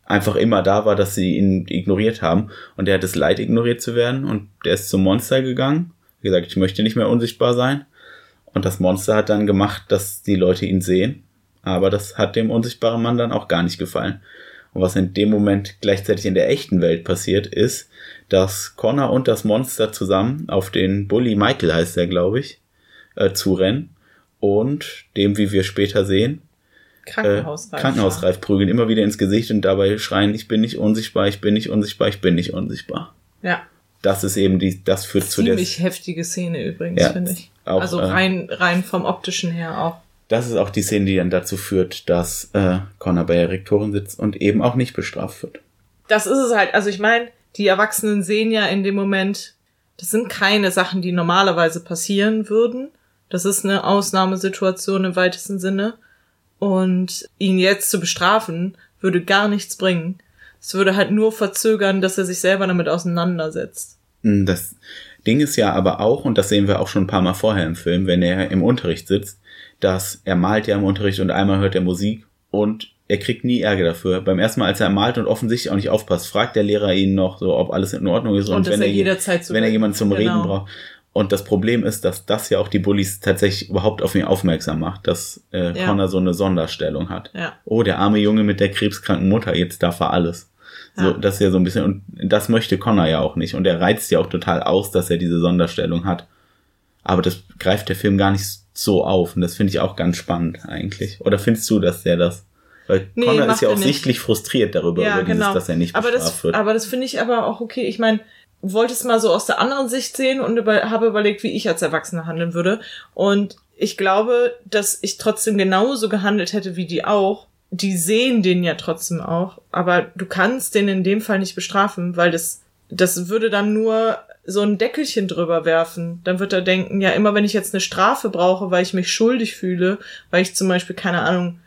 einfach immer da war, dass sie ihn ignoriert haben. Und er hat es leid, ignoriert zu werden. Und der ist zum Monster gegangen. Wie gesagt, ich möchte nicht mehr unsichtbar sein. Und das Monster hat dann gemacht, dass die Leute ihn sehen. Aber das hat dem unsichtbaren Mann dann auch gar nicht gefallen. Und was in dem Moment gleichzeitig in der echten Welt passiert, ist, dass Connor und das Monster zusammen auf den Bully Michael heißt er, glaube ich, äh, zurennen und dem, wie wir später sehen, äh,
Krankenhausreif.
Krankenhausreif prügeln, immer wieder ins Gesicht und dabei schreien, ich bin nicht unsichtbar, ich bin nicht unsichtbar, ich bin nicht unsichtbar.
Ja.
Das ist eben die, das führt zu der,
Ziemlich heftige Szene übrigens,
Ja,
finde ich.
auch,
also
äh,
rein, rein vom optischen her auch.
das ist auch die Szene, die dann dazu führt, dass äh, Connor bei der Rektorin sitzt und eben auch nicht bestraft wird.
Das ist es halt. Also ich meine, die Erwachsenen sehen ja in dem Moment, das sind keine Sachen, die normalerweise passieren würden. Das ist eine Ausnahmesituation im weitesten Sinne. Und ihn jetzt zu bestrafen, würde gar nichts bringen. Es würde halt nur verzögern, dass er sich selber damit auseinandersetzt.
Mm, Das Ding ist ja aber auch, und das sehen wir auch schon ein paar Mal vorher im Film, wenn er im Unterricht sitzt, dass er malt ja im Unterricht und einmal hört er Musik und er kriegt nie Ärger dafür. Beim ersten Mal, als er malt und offensichtlich auch nicht aufpasst, fragt der Lehrer ihn noch so, ob alles in Ordnung ist
Und dass
wenn
er
je-
jederzeit
wenn er jemanden zum Reden
Genau.
braucht. Und das Problem ist, dass das ja auch die Bullies tatsächlich überhaupt auf ihn aufmerksam macht, dass äh,
Ja.
Connor so eine Sonderstellung hat.
Ja.
Oh, der arme Junge mit der krebskranken Mutter, jetzt darf er alles. So,
Ja.
das ist ja so ein bisschen, und das möchte Connor ja auch nicht. Und er reizt ja auch total aus, dass er diese Sonderstellung hat. Aber das greift der Film gar nicht so auf. Und das finde ich auch ganz spannend eigentlich. Oder findest du, dass der das? Weil
Nee,
Connor ist ja auch sichtlich frustriert darüber, über dieses, dass er nicht
aber
bestraft
das,
wird.
Aber das finde ich aber auch okay. Ich meine, wollte es mal so aus der anderen Sicht sehen und über, habe überlegt, wie ich als Erwachsener handeln würde. Und ich glaube, dass ich trotzdem genauso gehandelt hätte wie die auch. Die sehen den ja trotzdem auch, aber du kannst den in dem Fall nicht bestrafen, weil das, das würde dann nur so ein Deckelchen drüber werfen. Dann wird er denken, ja, immer wenn ich jetzt eine Strafe brauche, weil ich mich schuldig fühle, weil ich zum Beispiel, keine Ahnung,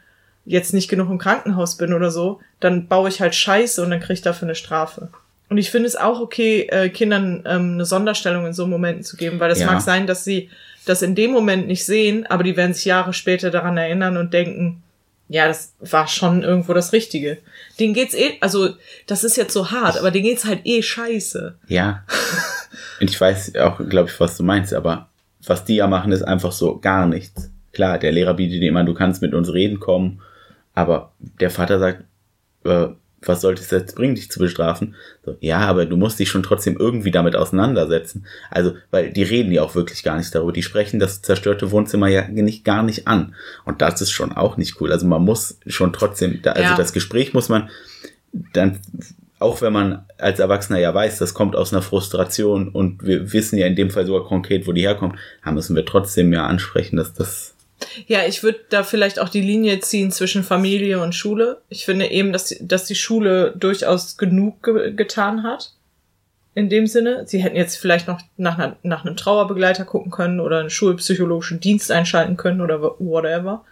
jetzt nicht genug im Krankenhaus bin oder so, dann baue ich halt Scheiße und dann kriege ich dafür eine Strafe. Und ich finde es auch okay, äh, Kindern ähm, eine Sonderstellung in so Momenten zu geben, weil es
Ja.
mag sein, dass sie das in dem Moment nicht sehen, aber die werden sich Jahre später daran erinnern und denken, ja, das war schon irgendwo das Richtige. Denen geht's eh, also das ist jetzt so hart, aber denen geht's halt eh scheiße.
Ja. Und ich weiß auch, glaube ich, was du meinst, aber was die ja machen, ist einfach so gar nichts. Klar, der Lehrer bietet dir immer, du kannst mit uns reden kommen, aber der Vater sagt, äh, was sollte es jetzt bringen, dich zu bestrafen? So, ja, aber du musst dich schon trotzdem irgendwie damit auseinandersetzen. Also, weil die reden ja auch wirklich gar nicht darüber. Die sprechen das zerstörte Wohnzimmer ja nicht, gar nicht an. Und das ist schon auch nicht cool. Also man muss schon trotzdem, da, also
Ja.
das Gespräch muss man dann auch wenn man als Erwachsener ja weiß, das kommt aus einer Frustration und wir wissen ja in dem Fall sogar konkret, wo die herkommt, da müssen wir trotzdem ja ansprechen, dass das
Ja, ich würde da vielleicht auch die Linie ziehen zwischen Familie und Schule. Ich finde eben, dass die, dass die Schule durchaus genug ge getan hat. In dem Sinne. Sie hätten jetzt vielleicht noch nach, einer, nach einem Trauerbegleiter gucken können oder einen schulpsychologischen Dienst einschalten können oder whatever.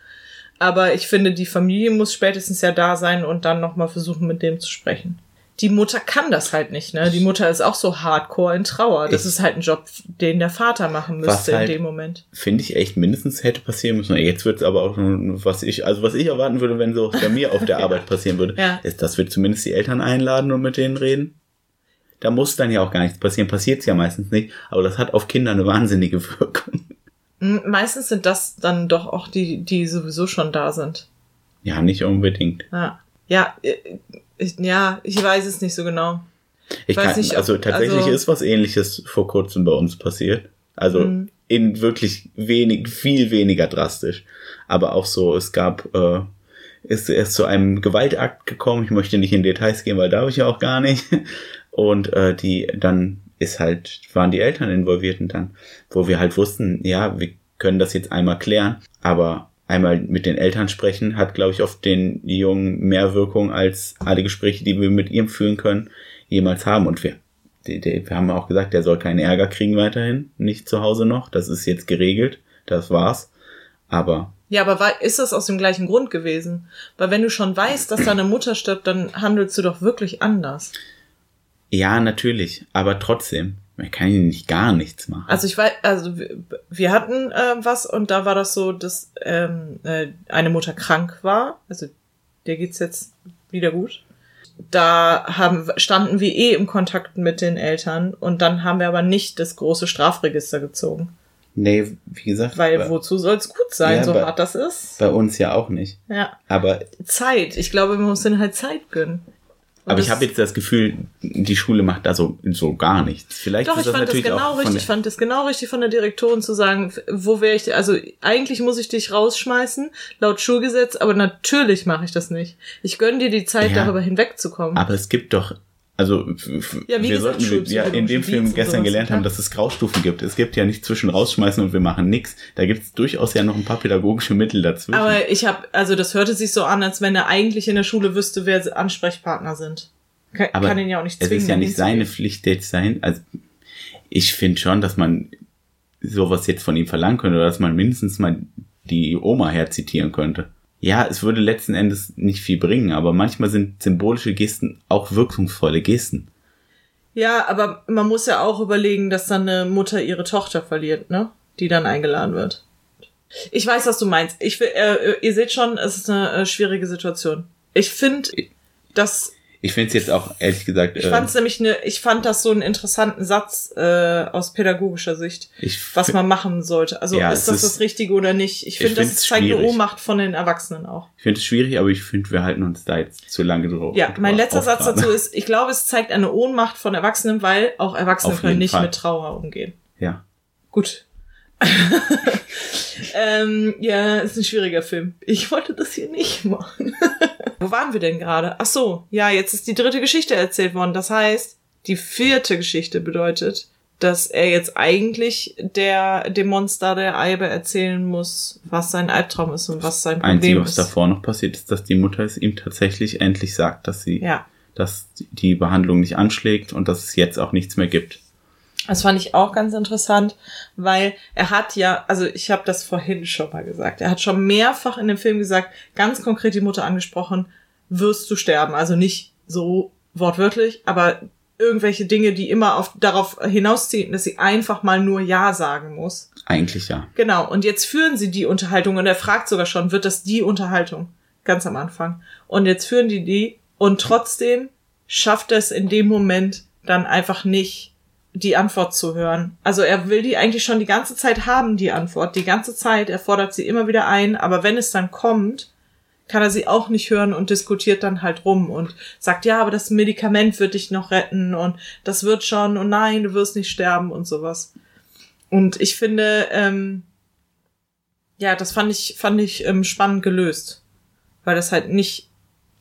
Aber ich finde, die Familie muss spätestens ja da sein und dann nochmal versuchen, mit dem zu sprechen. Die Mutter kann das halt nicht, ne? Die Mutter ist auch so hardcore in Trauer. Das
Ich-
ist halt ein Job, den der Vater machen müsste
halt-
in dem Moment.
finde ich echt mindestens hätte passieren müssen. Jetzt wird es aber auch, was ich, also was ich erwarten würde, wenn so bei mir auf der Arbeit passieren würde,
Ja.
ist, dass wir zumindest die Eltern einladen und mit denen reden. Da muss dann ja auch gar nichts passieren, passiert es ja meistens nicht, aber das hat auf Kinder eine wahnsinnige Wirkung.
Meistens sind das dann doch auch die, die sowieso schon da sind.
Ja, nicht unbedingt.
Ja, ja, äh, ich, ja, ich weiß es nicht so genau.
Ich
weiß
kann,
nicht, ob-
also tatsächlich
also-
ist was ähnliches vor kurzem bei uns passiert. Also
Mhm.
in wirklich wenig, viel weniger drastisch. Aber auch so, es gab, äh, ist erst zu einem Gewaltakt gekommen. Ich möchte nicht in Details gehen, weil darf ich ja auch gar nicht. Und äh, die dann ist halt, waren die Eltern involviert und dann, wo wir halt wussten, ja, wir können das jetzt einmal klären, aber einmal mit den Eltern sprechen hat, glaube ich, auf den Jungen mehr Wirkung als alle Gespräche, die wir mit ihm führen können, jemals haben. Und wir, wir haben auch gesagt, der soll keinen Ärger kriegen weiterhin, nicht zu Hause noch. Das ist jetzt geregelt, das war's. Aber
Ja, aber war, ist das aus dem gleichen Grund gewesen? Weil wenn du schon weißt, dass deine Mutter stirbt, dann handelst du doch wirklich anders.
ja, natürlich, aber trotzdem, man kann ja nicht gar nichts machen.
Also ich weiß, also wir, hatten äh, was und da war das so, dass ähm, äh, eine Mutter krank war. Also der geht's jetzt wieder gut. Da haben, standen wir eh im Kontakt mit den Eltern und dann haben wir aber nicht das große Strafregister gezogen.
nee, wie gesagt,
Weil
bei,
wozu soll's gut sein,
Ja,
so
bei-
hart das ist?
bei uns ja auch nicht.
Ja.
Aber
Zeit. Ich glaube, wir müssen halt Zeit gönnen.
Aber ich
das-
habe jetzt das Gefühl, die Schule macht da so, so gar nichts. Vielleicht
Doch,
ist
ich
das
fand das
natürlich
genau
auch von
richtig. Ich fand das genau richtig von der Direktorin zu sagen, wo wäre ich, also eigentlich muss ich dich rausschmeißen, laut Schulgesetz, aber natürlich mache ich das nicht. Ich gönn dir die Zeit,
Ja.
darüber hinwegzukommen.
Aber es gibt doch, also
Ja,
wir
gesagt,
sollten ja in dem Film gestern gelernt haben, dass es Graustufen gibt. Es gibt ja nicht zwischen rausschmeißen und wir machen nichts. Da gibt es durchaus ja noch ein paar pädagogische Mittel dazwischen.
aber ich habe, also das hörte sich so an, als wenn er eigentlich in der Schule wüsste, wer Ansprechpartner sind. Kann,
Aber
kann ihn ja auch nicht
es
zwingen.
ist ja nicht seine Pflicht jetzt sein. Also ich finde schon, dass man sowas jetzt von ihm verlangen könnte oder dass man mindestens mal die Oma herzitieren könnte. Ja, es würde letzten Endes nicht viel bringen, aber manchmal sind symbolische Gesten auch wirkungsvolle Gesten.
Ja, aber man muss ja auch überlegen, dass dann eine Mutter ihre Tochter verliert, ne? Die dann eingeladen wird. Ich weiß, was du meinst. Ich will, äh, ihr seht schon, es ist eine äh, schwierige Situation. Ich finde, dass
Ich finde es jetzt auch, ehrlich gesagt,
ich
äh,
fand's nämlich ne, ich fand das so einen interessanten Satz äh, aus pädagogischer Sicht,
ich
was man machen sollte. Also
Ja,
ist das
ist-
das Richtige oder nicht? Ich finde, das zeigt eine. Ohnmacht von den Erwachsenen auch.
Ich finde es schwierig, aber ich finde, wir halten uns da jetzt zu lange drauf.
Ja, mein letzter Satz
aufgraben.
dazu ist, ich glaube, es zeigt eine Ohnmacht von Erwachsenen, weil auch Erwachsene können nicht
Fall.
mit Trauer umgehen.
Ja.
Gut. ähm, ja, ist ein schwieriger Film. Ich wollte das hier nicht machen. Wo waren wir denn gerade? Ach so, ja, jetzt ist die dritte Geschichte erzählt worden. Das heißt, die vierte Geschichte bedeutet, dass er jetzt eigentlich der dem Monster der Eibe erzählen muss, was sein Albtraum ist und was sein Problem
Einzige, was
ist.
davor noch passiert, ist, dass die Mutter es ihm tatsächlich endlich sagt, dass sie,
Ja.
dass die Behandlung nicht anschlägt und dass es jetzt auch nichts mehr gibt.
Das fand ich auch ganz interessant, weil er hat ja, also ich habe das vorhin schon mal gesagt, er hat schon mehrfach in dem Film gesagt, ganz konkret die Mutter angesprochen, wirst du sterben. Also nicht so wortwörtlich, aber irgendwelche Dinge, die immer auf, darauf hinausziehen, dass sie einfach mal nur Ja sagen muss.
Eigentlich ja.
Genau, und jetzt führen sie die Unterhaltung und er fragt sogar schon, wird das die Unterhaltung? Ganz am Anfang. Und jetzt führen die die und trotzdem schafft er es in dem Moment dann einfach nicht, die Antwort zu hören. Also er will die eigentlich schon die ganze Zeit haben, die Antwort. Die ganze Zeit, er fordert sie immer wieder ein, aber wenn es dann kommt, kann er sie auch nicht hören und diskutiert dann halt rum und sagt, ja, aber das Medikament wird dich noch retten und das wird schon und nein, du wirst nicht sterben und sowas. Und ich finde, ähm, ja, das fand ich, fand ich ähm, spannend gelöst. Weil das halt nicht,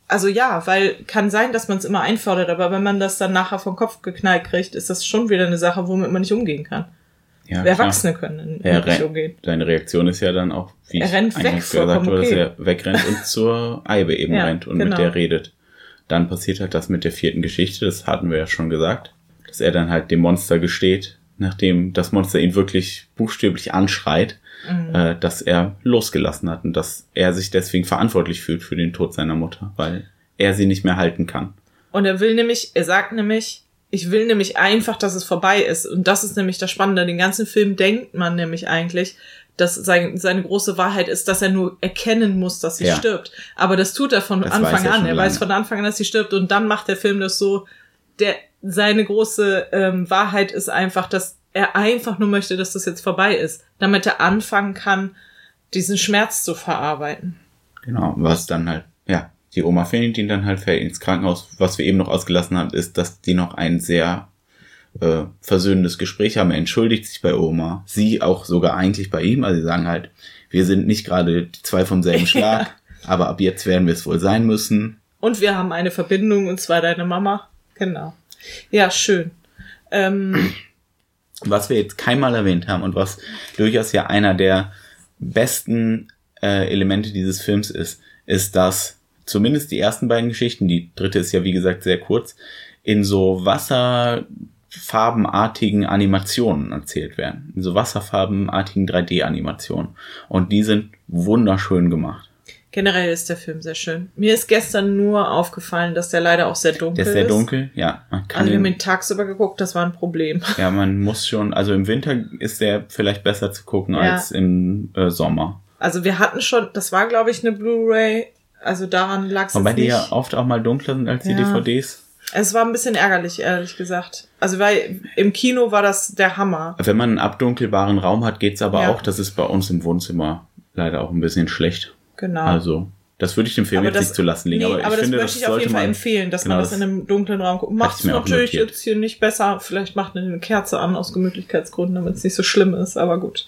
also ja, weil kann sein, dass man es immer einfordert, aber wenn man das dann nachher vom Kopf geknallt kriegt, ist das schon wieder eine Sache, womit man nicht umgehen kann.
ja
Erwachsene können
Er
nicht umgehen.
seine Reaktion ist ja dann auch, wie
Er
ich
rennt weg,
eingangs gesagt habe, dass
okay.
er wegrennt und zur Eibe eben
Ja,
rennt und
genau.
mit der redet. Dann passiert halt das mit der vierten Geschichte, das hatten wir ja schon gesagt, dass er dann halt dem Monster gesteht, nachdem das Monster ihn wirklich buchstäblich anschreit,
Mhm.
äh, dass er losgelassen hat und dass er sich deswegen verantwortlich fühlt für den Tod seiner Mutter, weil er sie nicht mehr halten kann.
Und er will nämlich, er sagt nämlich, ich will nämlich einfach, dass es vorbei ist. Und das ist nämlich das Spannende. Den ganzen Film denkt man nämlich eigentlich, dass sein, seine große Wahrheit ist, dass er nur erkennen muss, dass sie
Ja.
stirbt. Aber das tut er von
Das
Anfang
er
an. Er
lange.
weiß von Anfang an, dass sie stirbt. Und dann macht der Film das so, der seine große ähm, Wahrheit ist einfach, dass er einfach nur möchte, dass das jetzt vorbei ist, damit er anfangen kann, diesen Schmerz zu verarbeiten.
Genau, was dann halt, ja, die Oma findet ihn dann halt, fällt ins Krankenhaus. Was wir eben noch ausgelassen haben, ist, dass die noch ein sehr äh, versöhnendes Gespräch haben. Er entschuldigt sich bei Oma. Sie auch sogar eigentlich bei ihm. Also sie sagen halt, wir sind nicht gerade die zwei vom selben Schlag, aber ab jetzt werden wir es wohl sein müssen.
Und wir haben eine Verbindung, und zwar deine Mama. Genau. Ja, schön. Ähm,
was wir jetzt keinmal erwähnt haben und was durchaus ja einer der besten äh, Elemente dieses Films ist, ist, dass zumindest die ersten beiden Geschichten, die dritte ist ja wie gesagt sehr kurz, in so wasserfarbenartigen Animationen erzählt werden. In so wasserfarbenartigen 3D-Animationen. Und die sind wunderschön gemacht.
Generell ist der Film sehr schön. Mir ist gestern nur aufgefallen, dass der leider auch sehr dunkel ist.
Der ist sehr dunkel, ja.
Man kann also wir haben ihn tagsüber geguckt, das war ein Problem.
Ja, man muss schon, also im Winter ist der vielleicht besser zu gucken ja. als im äh, Sommer.
Also wir hatten schon, das war glaube ich eine Blu-ray, also daran lag es
Wobei die ja oft auch mal dunkler sind als die ja. DVDs.
Es war ein bisschen ärgerlich, ehrlich gesagt. Also weil im Kino war das der Hammer.
Wenn man einen abdunkelbaren Raum hat, geht's aber ja. auch. Das ist bei uns im Wohnzimmer leider auch ein bisschen schlecht. Genau. Also, das würde ich dem Film aber jetzt das, nicht zu lassen legen. Nee, aber ich aber
das
finde,
möchte das ich auf jeden Fall empfehlen, dass genau, man das in einem dunklen Raum guckt. Macht es natürlich jetzt hier nicht besser. Vielleicht macht eine Kerze an aus Gemütlichkeitsgründen, damit es nicht so schlimm ist, aber gut.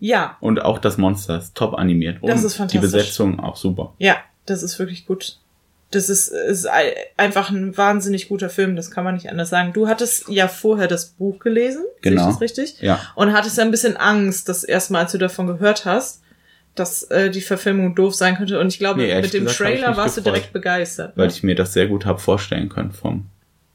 Ja.
Und auch das Monster ist top animiert. Und das ist fantastisch. Die Besetzung auch super.
Ja, das ist wirklich gut. Das ist, ist einfach ein wahnsinnig guter Film, das kann man nicht anders sagen. Du hattest ja vorher das Buch gelesen, genau. sehe ich das richtig? Ja. Und hattest ein bisschen Angst, das erste Mal, als du davon gehört hast dass äh, die Verfilmung doof sein könnte. Und ich glaube, nee, mit dem gesagt, Trailer warst gefreut, du direkt begeistert.
Ne? Weil ich mir das sehr gut habe vorstellen können vom.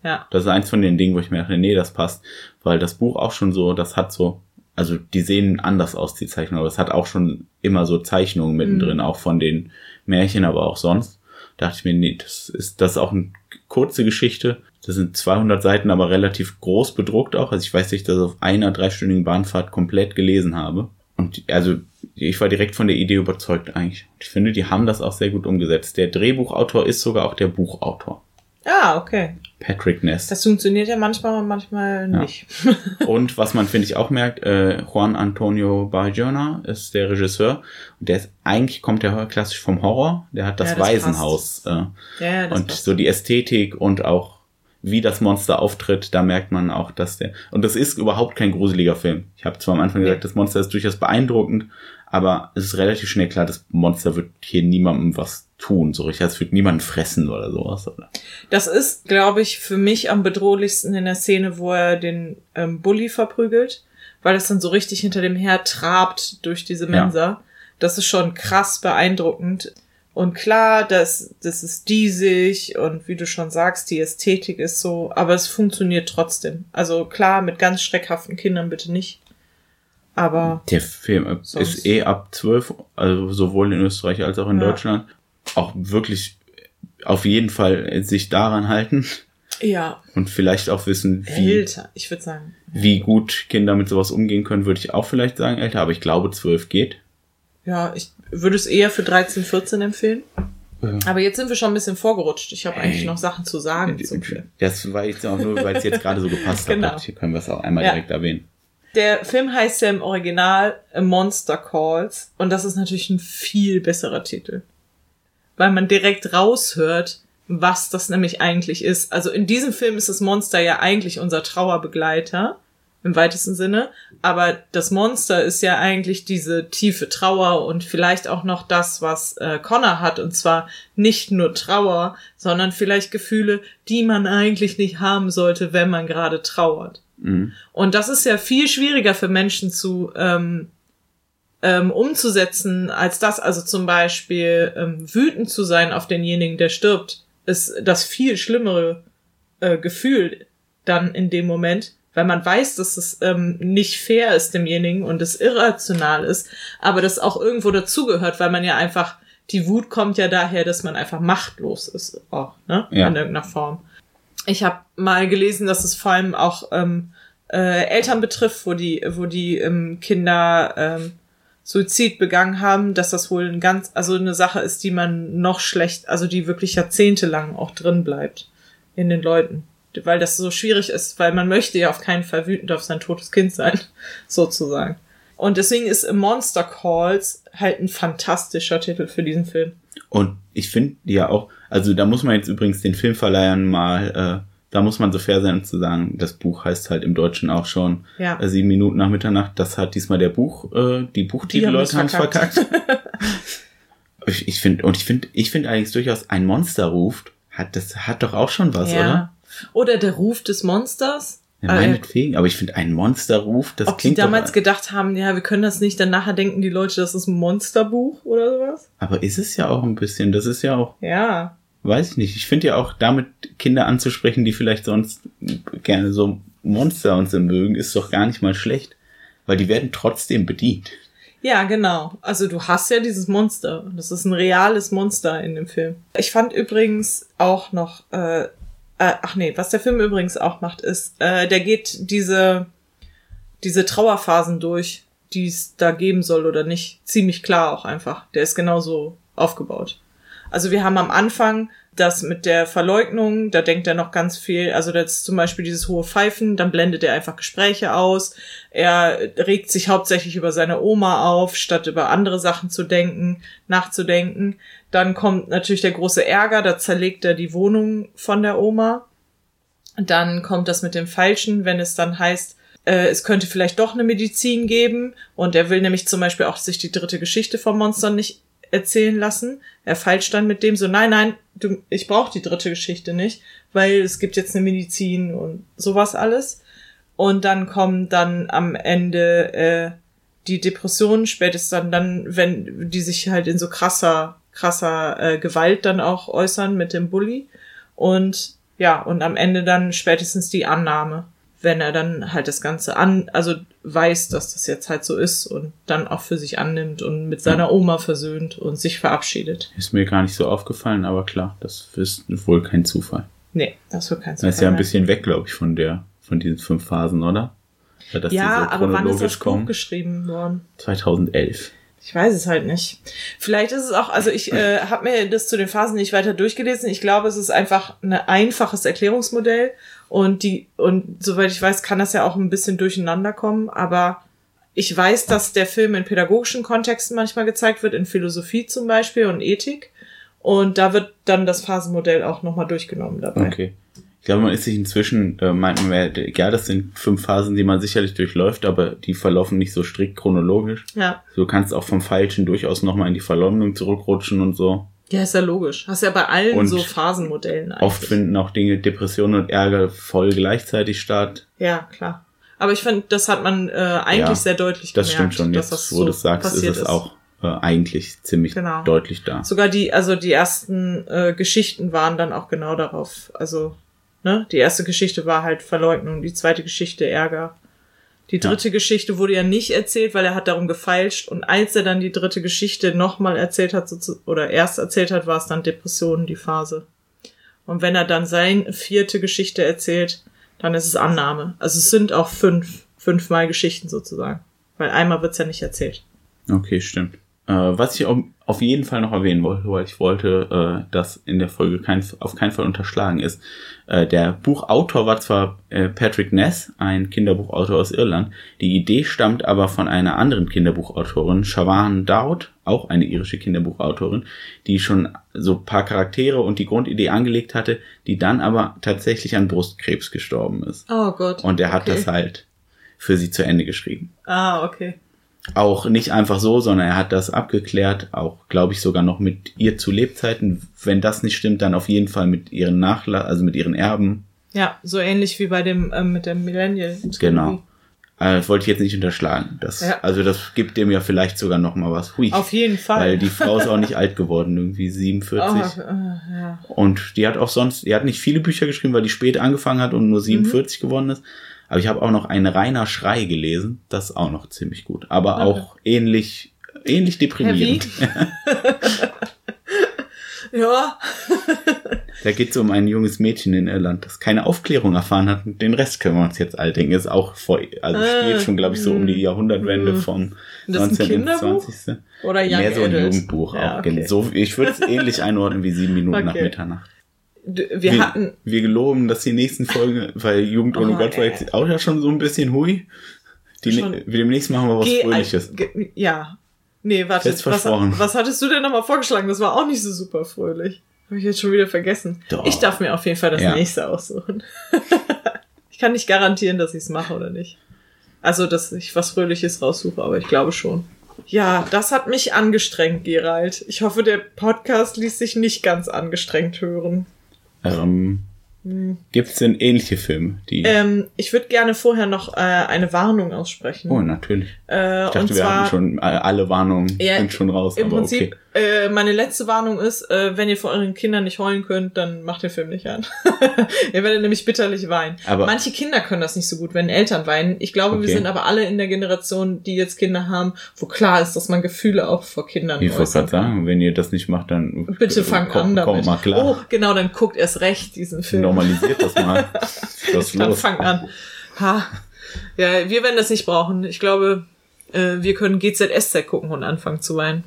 Ja. Das ist eins von den Dingen, wo ich mir dachte, nee, das passt. Weil das Buch auch schon so, das hat so, also die sehen anders aus, die Zeichnungen, aber es hat auch schon immer so Zeichnungen mittendrin, mhm. auch von den Märchen, aber auch sonst. Da dachte ich mir, nee, das ist, das ist auch eine kurze Geschichte. Das sind 200 Seiten, aber relativ groß bedruckt auch. Also ich weiß nicht, dass ich das auf einer dreistündigen Bahnfahrt komplett gelesen habe. Und also ich war direkt von der Idee überzeugt eigentlich. Ich finde, die haben das auch sehr gut umgesetzt. Der Drehbuchautor ist sogar auch der Buchautor.
Ah, okay.
Patrick Ness.
Das funktioniert ja manchmal und manchmal nicht.
Ja. und was man, finde ich, auch merkt, äh, Juan Antonio Bayona ist der Regisseur. Und der ist, eigentlich kommt der klassisch vom Horror. Der hat das, ja, das Waisenhaus. Äh, ja, ja, das und passt. so die Ästhetik und auch wie das Monster auftritt, da merkt man auch, dass der. Und das ist überhaupt kein gruseliger Film. Ich habe zwar am Anfang gesagt, das Monster ist durchaus beeindruckend, aber es ist relativ schnell klar, das Monster wird hier niemandem was tun, so richtig. Es wird niemanden fressen oder sowas. Oder?
Das ist, glaube ich, für mich am bedrohlichsten in der Szene, wo er den ähm, Bully verprügelt, weil das dann so richtig hinter dem her trabt durch diese Mensa. Ja. Das ist schon krass beeindruckend. Und klar, das, das ist diesig und wie du schon sagst, die Ästhetik ist so, aber es funktioniert trotzdem. Also klar, mit ganz schreckhaften Kindern bitte nicht. Aber.
Der Film ist eh ab zwölf, also sowohl in Österreich als auch in ja. Deutschland, auch wirklich auf jeden Fall sich daran halten. Ja. Und vielleicht auch wissen,
wie. Älter, ich würde sagen.
Wie gut Kinder mit sowas umgehen können, würde ich auch vielleicht sagen, älter, aber ich glaube, zwölf geht.
Ja, ich würde es eher für 13, 14 empfehlen. Ja. Aber jetzt sind wir schon ein bisschen vorgerutscht. Ich habe eigentlich noch Sachen zu sagen zum Film.
Das war jetzt auch nur, weil es jetzt gerade so gepasst genau. hat. Hier können wir es auch einmal ja. direkt erwähnen.
Der Film heißt ja im Original A Monster Calls und das ist natürlich ein viel besserer Titel. Weil man direkt raushört, was das nämlich eigentlich ist. Also in diesem Film ist das Monster ja eigentlich unser Trauerbegleiter im weitesten Sinne. Aber das Monster ist ja eigentlich diese tiefe Trauer und vielleicht auch noch das, was äh, Connor hat. Und zwar nicht nur Trauer, sondern vielleicht Gefühle, die man eigentlich nicht haben sollte, wenn man gerade trauert. Mhm. Und das ist ja viel schwieriger für Menschen zu ähm, ähm, umzusetzen als das. Also zum Beispiel ähm, wütend zu sein auf denjenigen, der stirbt, ist das viel schlimmere äh, Gefühl dann in dem Moment weil man weiß, dass es ähm, nicht fair ist demjenigen und es irrational ist, aber das auch irgendwo dazugehört, weil man ja einfach, die Wut kommt ja daher, dass man einfach machtlos ist, auch, ne? Ja. In irgendeiner Form. Ich habe mal gelesen, dass es vor allem auch ähm, äh, Eltern betrifft, wo die, wo die ähm, Kinder ähm, Suizid begangen haben, dass das wohl ein ganz, also eine Sache ist, die man noch schlecht, also die wirklich jahrzehntelang auch drin bleibt in den Leuten weil das so schwierig ist, weil man möchte ja auf keinen Fall wütend auf sein totes Kind sein, sozusagen. Und deswegen ist Monster Calls halt ein fantastischer Titel für diesen Film.
Und ich finde ja auch, also da muss man jetzt übrigens den Filmverleihern mal, äh, da muss man so fair sein, um zu sagen, das Buch heißt halt im Deutschen auch schon
Ja.
äh, sieben Minuten nach Mitternacht. Das hat diesmal der Buch, äh, die Buchtitelleute haben es verkackt. ich ich finde, und ich finde, ich finde eigentlich durchaus ein Monster ruft, hat, das hat doch auch schon was,
ja. Oder der Ruf des Monsters.
Ja,
Äh,
meinetwegen, aber ich finde, ein Monsterruf, das
Ob die
klingt
damals
doch,
gedacht haben, ja, wir können das nicht, dann nachher denken die Leute, das ist ein Monsterbuch oder sowas.
aber ist es ja auch ein bisschen, das ist ja auch,
Ja.
weiß ich nicht, ich finde ja auch damit Kinder anzusprechen, die vielleicht sonst gerne so Monster und so mögen, ist doch gar nicht mal schlecht, weil die werden trotzdem bedient.
Ja, genau. Also du hast ja dieses Monster. Das ist ein reales Monster in dem Film. Ich fand übrigens auch noch, äh, äh, ach nee, was der Film übrigens auch macht, ist, äh, der geht diese, diese Trauerphasen durch, die es da geben soll oder nicht. Ziemlich klar auch einfach. Der ist genauso aufgebaut. Also wir haben am Anfang das mit der Verleugnung, da denkt er noch ganz viel, also das ist zum Beispiel dieses hohe Pfeifen, dann blendet er einfach Gespräche aus, er regt sich hauptsächlich über seine Oma auf, statt über andere Sachen zu denken, nachzudenken. Dann kommt natürlich der große Ärger, da zerlegt er die Wohnung von der Oma. Dann kommt das mit dem Falschen, wenn es dann heißt, äh, es könnte vielleicht doch eine Medizin geben und er will nämlich zum Beispiel auch sich die dritte Geschichte vom Monster nicht erzählen lassen. Er feilscht dann mit dem so, nein, nein, du, ich brauche die dritte Geschichte nicht, weil es gibt jetzt eine Medizin und sowas alles. Und dann kommen dann am Ende äh, die Depressionen, spätestens dann, dann, wenn die sich halt in so krasser, krasser äh, Gewalt dann auch äußern mit dem Bully. Und ja, und am Ende dann spätestens die Annahme, wenn er dann halt das Ganze an, also weiß, dass das jetzt halt so ist und dann auch für sich annimmt und mit seiner Oma versöhnt und sich verabschiedet.
Ist mir gar nicht so aufgefallen, aber klar, das ist wohl kein Zufall.
Nee, das wird kein
Das ist ja ein bisschen weg, glaube ich, von der, von diesen fünf Phasen, oder? Ja, so
aber wann ist das Buch geschrieben worden?
2011.
Ich weiß es halt nicht. Vielleicht ist es auch, also ich äh, habe mir das zu den Phasen nicht weiter durchgelesen. Ich glaube, es ist einfach ein einfaches Erklärungsmodell und die und soweit ich weiß, kann das ja auch ein bisschen durcheinander kommen. Aber ich weiß, dass der Film in pädagogischen Kontexten manchmal gezeigt wird, in Philosophie zum Beispiel und Ethik. Und da wird dann das Phasenmodell auch nochmal durchgenommen dabei.
Okay. Ich glaube, man ist sich inzwischen, äh, meint man, ja, das sind fünf Phasen, die man sicherlich durchläuft, aber die verlaufen nicht so strikt chronologisch.
Ja.
Du kannst auch vom Falschen durchaus nochmal in die Verleumdung zurückrutschen und so.
Ja, ist ja logisch. Hast ja bei allen
Und
so Phasenmodellen eigentlich.
Oft finden auch Dinge, Depressionen und Ärger voll gleichzeitig statt.
Ja, klar. Aber ich finde, das hat man äh, eigentlich
Ja,
sehr deutlich
Das
gemerkt.
stimmt schon. Jetzt,
das
wo
so
du es sagst, ist es auch äh, eigentlich ziemlich
Genau.
deutlich da.
Sogar die, also die ersten äh, Geschichten waren dann auch genau darauf. Also, ne, die erste Geschichte war halt Verleugnung, die zweite Geschichte Ärger. Die
Ja.
dritte Geschichte wurde ja nicht erzählt, weil er hat darum gefeilscht. Und als er dann die dritte Geschichte nochmal erzählt hat, oder erst erzählt hat, war es dann Depressionen, die Phase. Und wenn er dann seine vierte Geschichte erzählt, dann ist es Annahme. Also es sind auch fünf, fünfmal Geschichten sozusagen. Weil einmal wird's ja nicht erzählt.
Okay, stimmt. Äh, was ich au- auf jeden Fall noch erwähnen wollte, weil ich wollte, äh, dass in der Folge kein, auf keinen Fall unterschlagen ist. Äh, der Buchautor war zwar äh, Patrick Ness, ein Kinderbuchautor aus Irland. Die Idee stammt aber von einer anderen Kinderbuchautorin, Siobhan Dowd, auch eine irische Kinderbuchautorin, die schon so ein paar Charaktere und die Grundidee angelegt hatte, die dann aber tatsächlich an Brustkrebs gestorben ist.
Oh Gott.
Und er hat
okay.
das halt für sie zu Ende geschrieben
Ah, okay.
Auch nicht einfach so, sondern er hat das abgeklärt, auch glaube ich sogar noch mit ihr zu Lebzeiten. Wenn das nicht stimmt, dann auf jeden Fall mit ihren Nachla also mit ihren Erben.
Ja, so ähnlich wie bei dem ähm, mit dem Millennial.
Genau. Äh, wollte ich jetzt nicht unterschlagen. Das,
Ja.
Also das gibt dem ja vielleicht sogar noch mal was. Hui.
Auf jeden Fall.
Weil die Frau ist auch nicht alt geworden, irgendwie 47.
Oh, äh, ja.
Und die hat auch sonst, die hat nicht viele Bücher geschrieben, weil die spät angefangen hat und nur 47 geworden ist. Aber ich habe auch noch einen Reiner Schrei gelesen. Das ist auch noch ziemlich gut. Aber
Okay.
auch ähnlich, ähnlich deprimierend.
ja.
Da geht es um ein junges Mädchen in Irland, das keine Aufklärung erfahren hat. Den Rest können wir uns jetzt all denken. Ist auch vor, also
Ah,
spielt schon, glaube ich, so um die Jahrhundertwende
hm.
vom
Das ist ein
19. ins
Kinderbuch?
20.
Oder Young
Mehr so ein. Jugendbuch
Ja,
auch.
okay.
So, ich würde es ähnlich einordnen wie sieben Minuten nach
Okay.
Mitternacht.
Wir,
Wir,
hatten,
wir geloben, dass die nächsten Folgen, weil Jugend ohne
Oh,
Gott war jetzt auch ja schon so ein bisschen hui. Die, ne- demnächst machen wir was
Geh-
Fröhliches.
ge- ja. Nee, warte,
Fest
was, was hattest du denn nochmal vorgeschlagen? Das war auch nicht so super fröhlich. Habe ich jetzt schon wieder vergessen.
Doch.
Ich darf mir auf jeden Fall das
Ja.
nächste aussuchen. ich kann nicht garantieren, dass ich es mache oder nicht. Also, dass ich was Fröhliches raussuche, aber ich glaube schon. Ja, das hat mich angestrengt, Gerald. Ich hoffe, der Podcast ließ sich nicht ganz angestrengt hören.
Ähm, Gibt es denn ähnliche Filme, die.
Ähm, ich würde gerne vorher noch äh, eine Warnung aussprechen.
oh, natürlich.
äh,
Ich dachte,
und
wir
zwar
hatten schon äh, alle Warnungen
Ja,
sind schon raus,
im
aber
Prinzip,
okay.
Äh, meine letzte Warnung ist, äh, wenn ihr vor euren Kindern nicht heulen könnt, dann macht den Film nicht an. ihr werdet nämlich bitterlich weinen.
Aber-
Manche Kinder können das nicht so gut, wenn Eltern weinen. Ich glaube, wir
Okay.
sind aber alle in der Generation, die jetzt Kinder haben, wo klar ist, dass man Gefühle auch vor Kindern
Ich wollte gerade sagen, wenn ihr das nicht macht, dann
Bitte fangt an damit.
Kommt mal klar.
Oh, genau, dann guckt erst recht diesen Film.
Normalisiert das mal. Was
Dann
los?
fangt an. Ha. Ja, wir werden das nicht brauchen. Ich glaube, äh, wir können GZSZ gucken und anfangen zu weinen.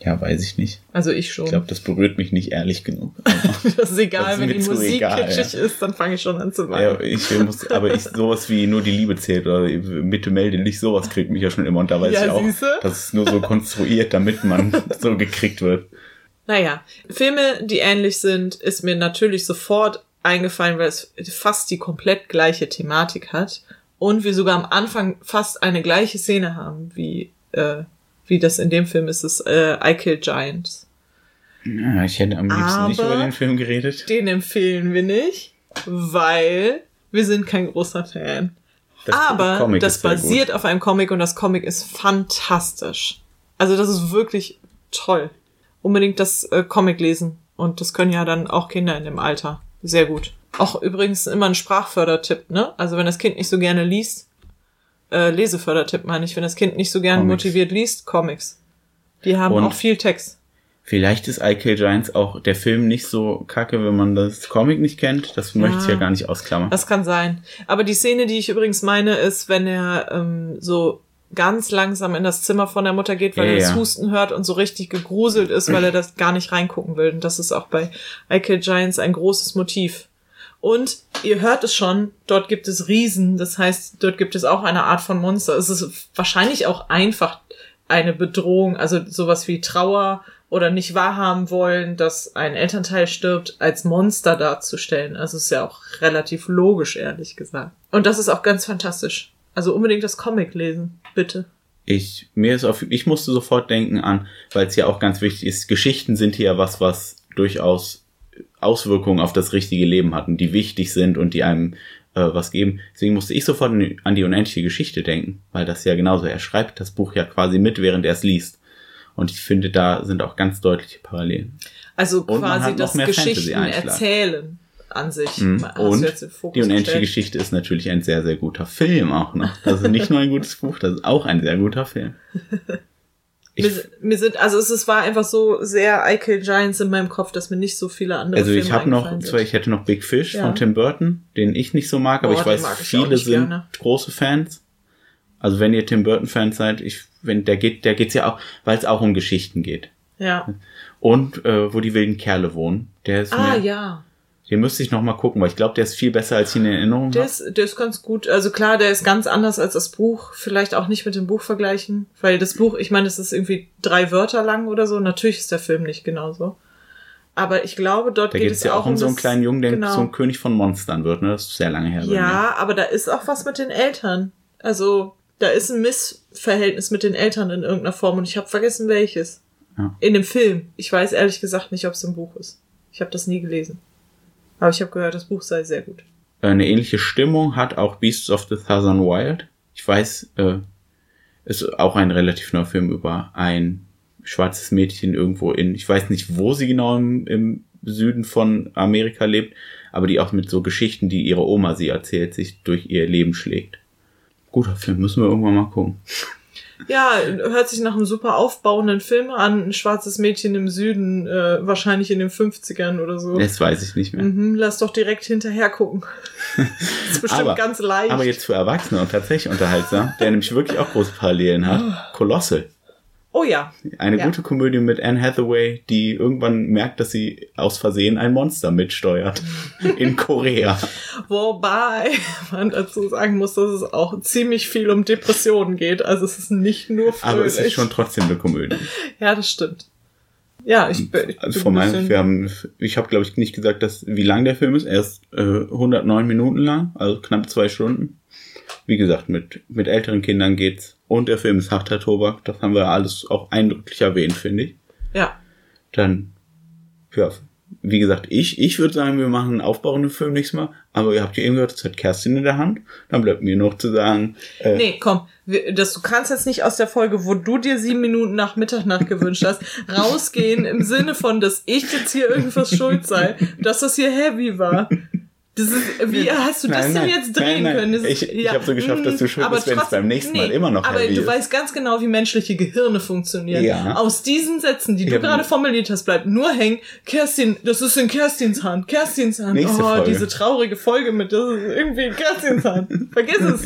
Ja, weiß ich nicht.
Also ich schon.
Ich glaube, das berührt mich nicht ehrlich genug.
Das ist egal,
Das
wenn die Musik
egal,
kitschig ist, dann fange ich schon an zu
ja,
weinen.
ich muss, aber ich sowas wie nur die Liebe zählt oder Bitte melde dich, sowas kriegt mich ja schon immer und da weiß
Ja,
ich auch,
siehste?
das ist nur so konstruiert, damit man so gekriegt wird.
Naja, Filme, die ähnlich sind, ist mir natürlich sofort eingefallen, weil es fast die komplett gleiche Thematik hat und wir sogar am Anfang fast eine gleiche Szene haben, wie, äh, wie das in dem Film ist, es äh, I Kill Giants.
Ja, ich hätte am liebsten nicht
Aber-
über den Film geredet.
Den empfehlen wir nicht, weil wir sind kein großer Fan.
Das
Aber
Comic
das
ist
basiert auf einem Comic und das Comic ist fantastisch. Also das ist wirklich toll. Unbedingt das äh, Comic lesen. Und das können ja dann auch Kinder in dem Alter. Sehr gut. Auch übrigens immer ein Sprachfördertipp, ne? Also wenn das Kind nicht so gerne liest, äh, Lesefördertipp meine ich, wenn das Kind nicht so gerne
Comics.
motiviert liest, Comics. Die haben
Und-
auch viel Text.
Vielleicht ist I Kill Giants auch der Film nicht so kacke, wenn man das Comic nicht kennt. Das möchte ich ja gar nicht ausklammern.
Das kann sein. Aber die Szene, die ich übrigens meine, ist, wenn er ähm, so ganz langsam in das Zimmer von der Mutter geht, weil
Ja,
er das
ja.
Husten hört und so richtig gegruselt ist, weil er das gar nicht reingucken will. Und das ist auch bei I Kill Giants ein großes Motiv. Und ihr hört es schon, dort gibt es Riesen, das heißt, dort gibt es auch eine Art von Monster. Es ist wahrscheinlich auch einfach eine Bedrohung, also sowas wie Trauer oder nicht wahrhaben wollen, dass ein Elternteil stirbt, als Monster darzustellen. Also ist ja auch relativ logisch, ehrlich gesagt. Und das ist auch ganz fantastisch. Also unbedingt das Comic lesen, bitte.
Ich, mir ist auf, ich musste sofort denken an, weil es ja auch ganz wichtig ist, Geschichten sind hier was, was durchaus Auswirkungen auf das richtige Leben hatten, die wichtig sind und die einem äh, was geben. Deswegen musste ich sofort an die- unendliche Geschichte denken, weil das ja genauso, er schreibt das Buch ja quasi mit, während er es liest. Und ich finde, da sind auch ganz deutliche Parallelen.
Also quasi das Geschichten erzählen an sich.
Mhm. Und die unendliche
gestellt?
Geschichte ist natürlich ein sehr, sehr guter Film auch noch. Also nicht nur ein gutes Buch, das ist auch ein sehr guter Film.
Mir, mir sind, also es, es war einfach so sehr I Kill Giants in meinem Kopf, dass mir nicht so viele andere
also ich habe noch, zwar ich hätte noch Big Fish
Ja.
von Tim Burton, den ich nicht so mag, aber
Boah,
ich weiß,
ich
viele sind
gerne.
große Fans. Also wenn ihr Tim Burton Fans seid, ich, wenn der geht, der geht's ja auch, weil es auch um Geschichten geht.
Ja.
Und äh, wo die wilden Kerle wohnen, der ist
Ah,
mir,
ja.
Den müsste ich noch mal gucken, weil ich glaube, der ist viel besser als ich ihn in Erinnerung
Der
habe.
ist, der ist ganz gut. Also klar, der ist ganz anders als das Buch. Vielleicht auch nicht mit dem Buch vergleichen. Weil das Buch, ich meine, es ist irgendwie drei Wörter lang oder so. Natürlich ist der Film nicht genauso. Aber ich glaube, dort
Da
geht es
ja auch um so einen
das-
kleinen Jungen, der
genau.
so ein König von Monstern wird, ne? Das ist sehr lange her.
Ja, aber da ist auch was mit den Eltern. Also, da ist ein Missverhältnis mit den Eltern in irgendeiner Form und ich habe vergessen, welches.
Ja.
In dem Film. Ich weiß ehrlich gesagt nicht, ob es im Buch ist. Ich habe das nie gelesen. Aber ich habe gehört, das Buch sei sehr gut.
Eine ähnliche Stimmung hat auch Beasts of the Southern Wild. Ich weiß, äh, ist auch ein relativ neuer Film über ein schwarzes Mädchen irgendwo in, ich weiß nicht, wo sie genau im, im Süden von Amerika lebt, aber die auch mit so Geschichten, die ihre Oma sie erzählt, sich durch ihr Leben schlägt. Guter Film, müssen wir irgendwann mal gucken.
Ja, hört sich nach einem super aufbauenden Film an. Ein schwarzes Mädchen im Süden, äh, wahrscheinlich in den 50ern oder so.
Das weiß ich nicht mehr.
Mhm, lass doch direkt hinterher gucken. das ist bestimmt
Aber-
ganz leicht.
Aber jetzt für Erwachsene und tatsächlich unterhaltsam, der nämlich wirklich auch große Parallelen hat. Kolossal.
Oh ja.
Eine
Ja.
gute Komödie mit Anne Hathaway, die irgendwann merkt, dass sie aus Versehen ein Monster mitsteuert. In Korea.
Wobei man dazu sagen muss, dass es auch ziemlich viel um Depressionen geht. Also es ist nicht nur fröhlich.
Aber es ist schon trotzdem eine Komödie.
Ja, das stimmt. Ja, ich, bin- ich
Also
bin
von
ein
meinem, wir haben, ich habe glaube ich nicht gesagt, dass, wie lang der Film ist. Er ist äh, 109 Minuten lang, also knapp zwei Stunden. Wie gesagt, mit, mit älteren Kindern geht's. Und der Film ist harter Tobak. Das haben wir alles auch eindrücklich erwähnt, finde ich.
Ja.
Dann, ja, wie gesagt, ich, ich würde sagen, wir machen einen aufbauenden Film nächstes Mal. Aber ihr habt ja eben gehört, es hat Kerstin in der Hand. Dann bleibt mir noch zu sagen, äh,
Nee, komm, das, du kannst jetzt nicht aus der Folge, wo du dir sieben Minuten nach Mitternacht gewünscht hast, rausgehen im Sinne von, dass ich jetzt hier irgendwas schuld sei, dass das hier heavy war. Das ist, wie hast du das
Nein,
denn
nein,
jetzt drehen
nein,
können? Ist-
Ich- ich hab so geschafft, dass du schuld
aber
bist, wenn es beim nächsten Mal immer noch
Aber du
ist.
weißt ganz genau, wie menschliche Gehirne funktionieren.
Ja.
Aus diesen Sätzen, die du
Ja,
gerade formuliert hast, bleibt nur hängen, Kerstin, das ist in Kerstins Hand, Kerstins Hand.
Nächste
oh,
Folge.
diese traurige Folge mit, das ist irgendwie in Kerstins Hand. Vergiss es.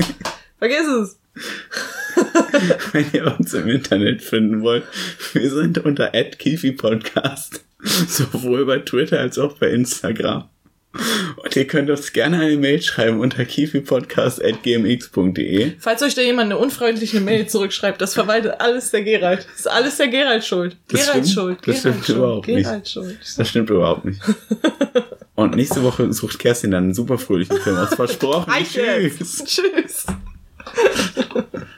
Vergiss es.
wenn ihr uns im Internet finden wollt, wir sind unter @kifi_podcast sowohl bei Twitter als auch bei Instagram. Und ihr könnt uns gerne eine Mail schreiben unter kifipodcast.gmx.de.
Falls euch da jemand eine unfreundliche Mail zurückschreibt, das verwaltet alles der Gerald. Das ist alles der Gerald schuld.
Das
Gerald
stimmt.
schuld.
Das
Gerald
stimmt
schuld.
überhaupt nicht.
Gerald schuld.
Das stimmt überhaupt nicht. Und nächste Woche sucht Kerstin dann einen super fröhlichen Film aus. Versprochen. Tschüss.
Tschüss.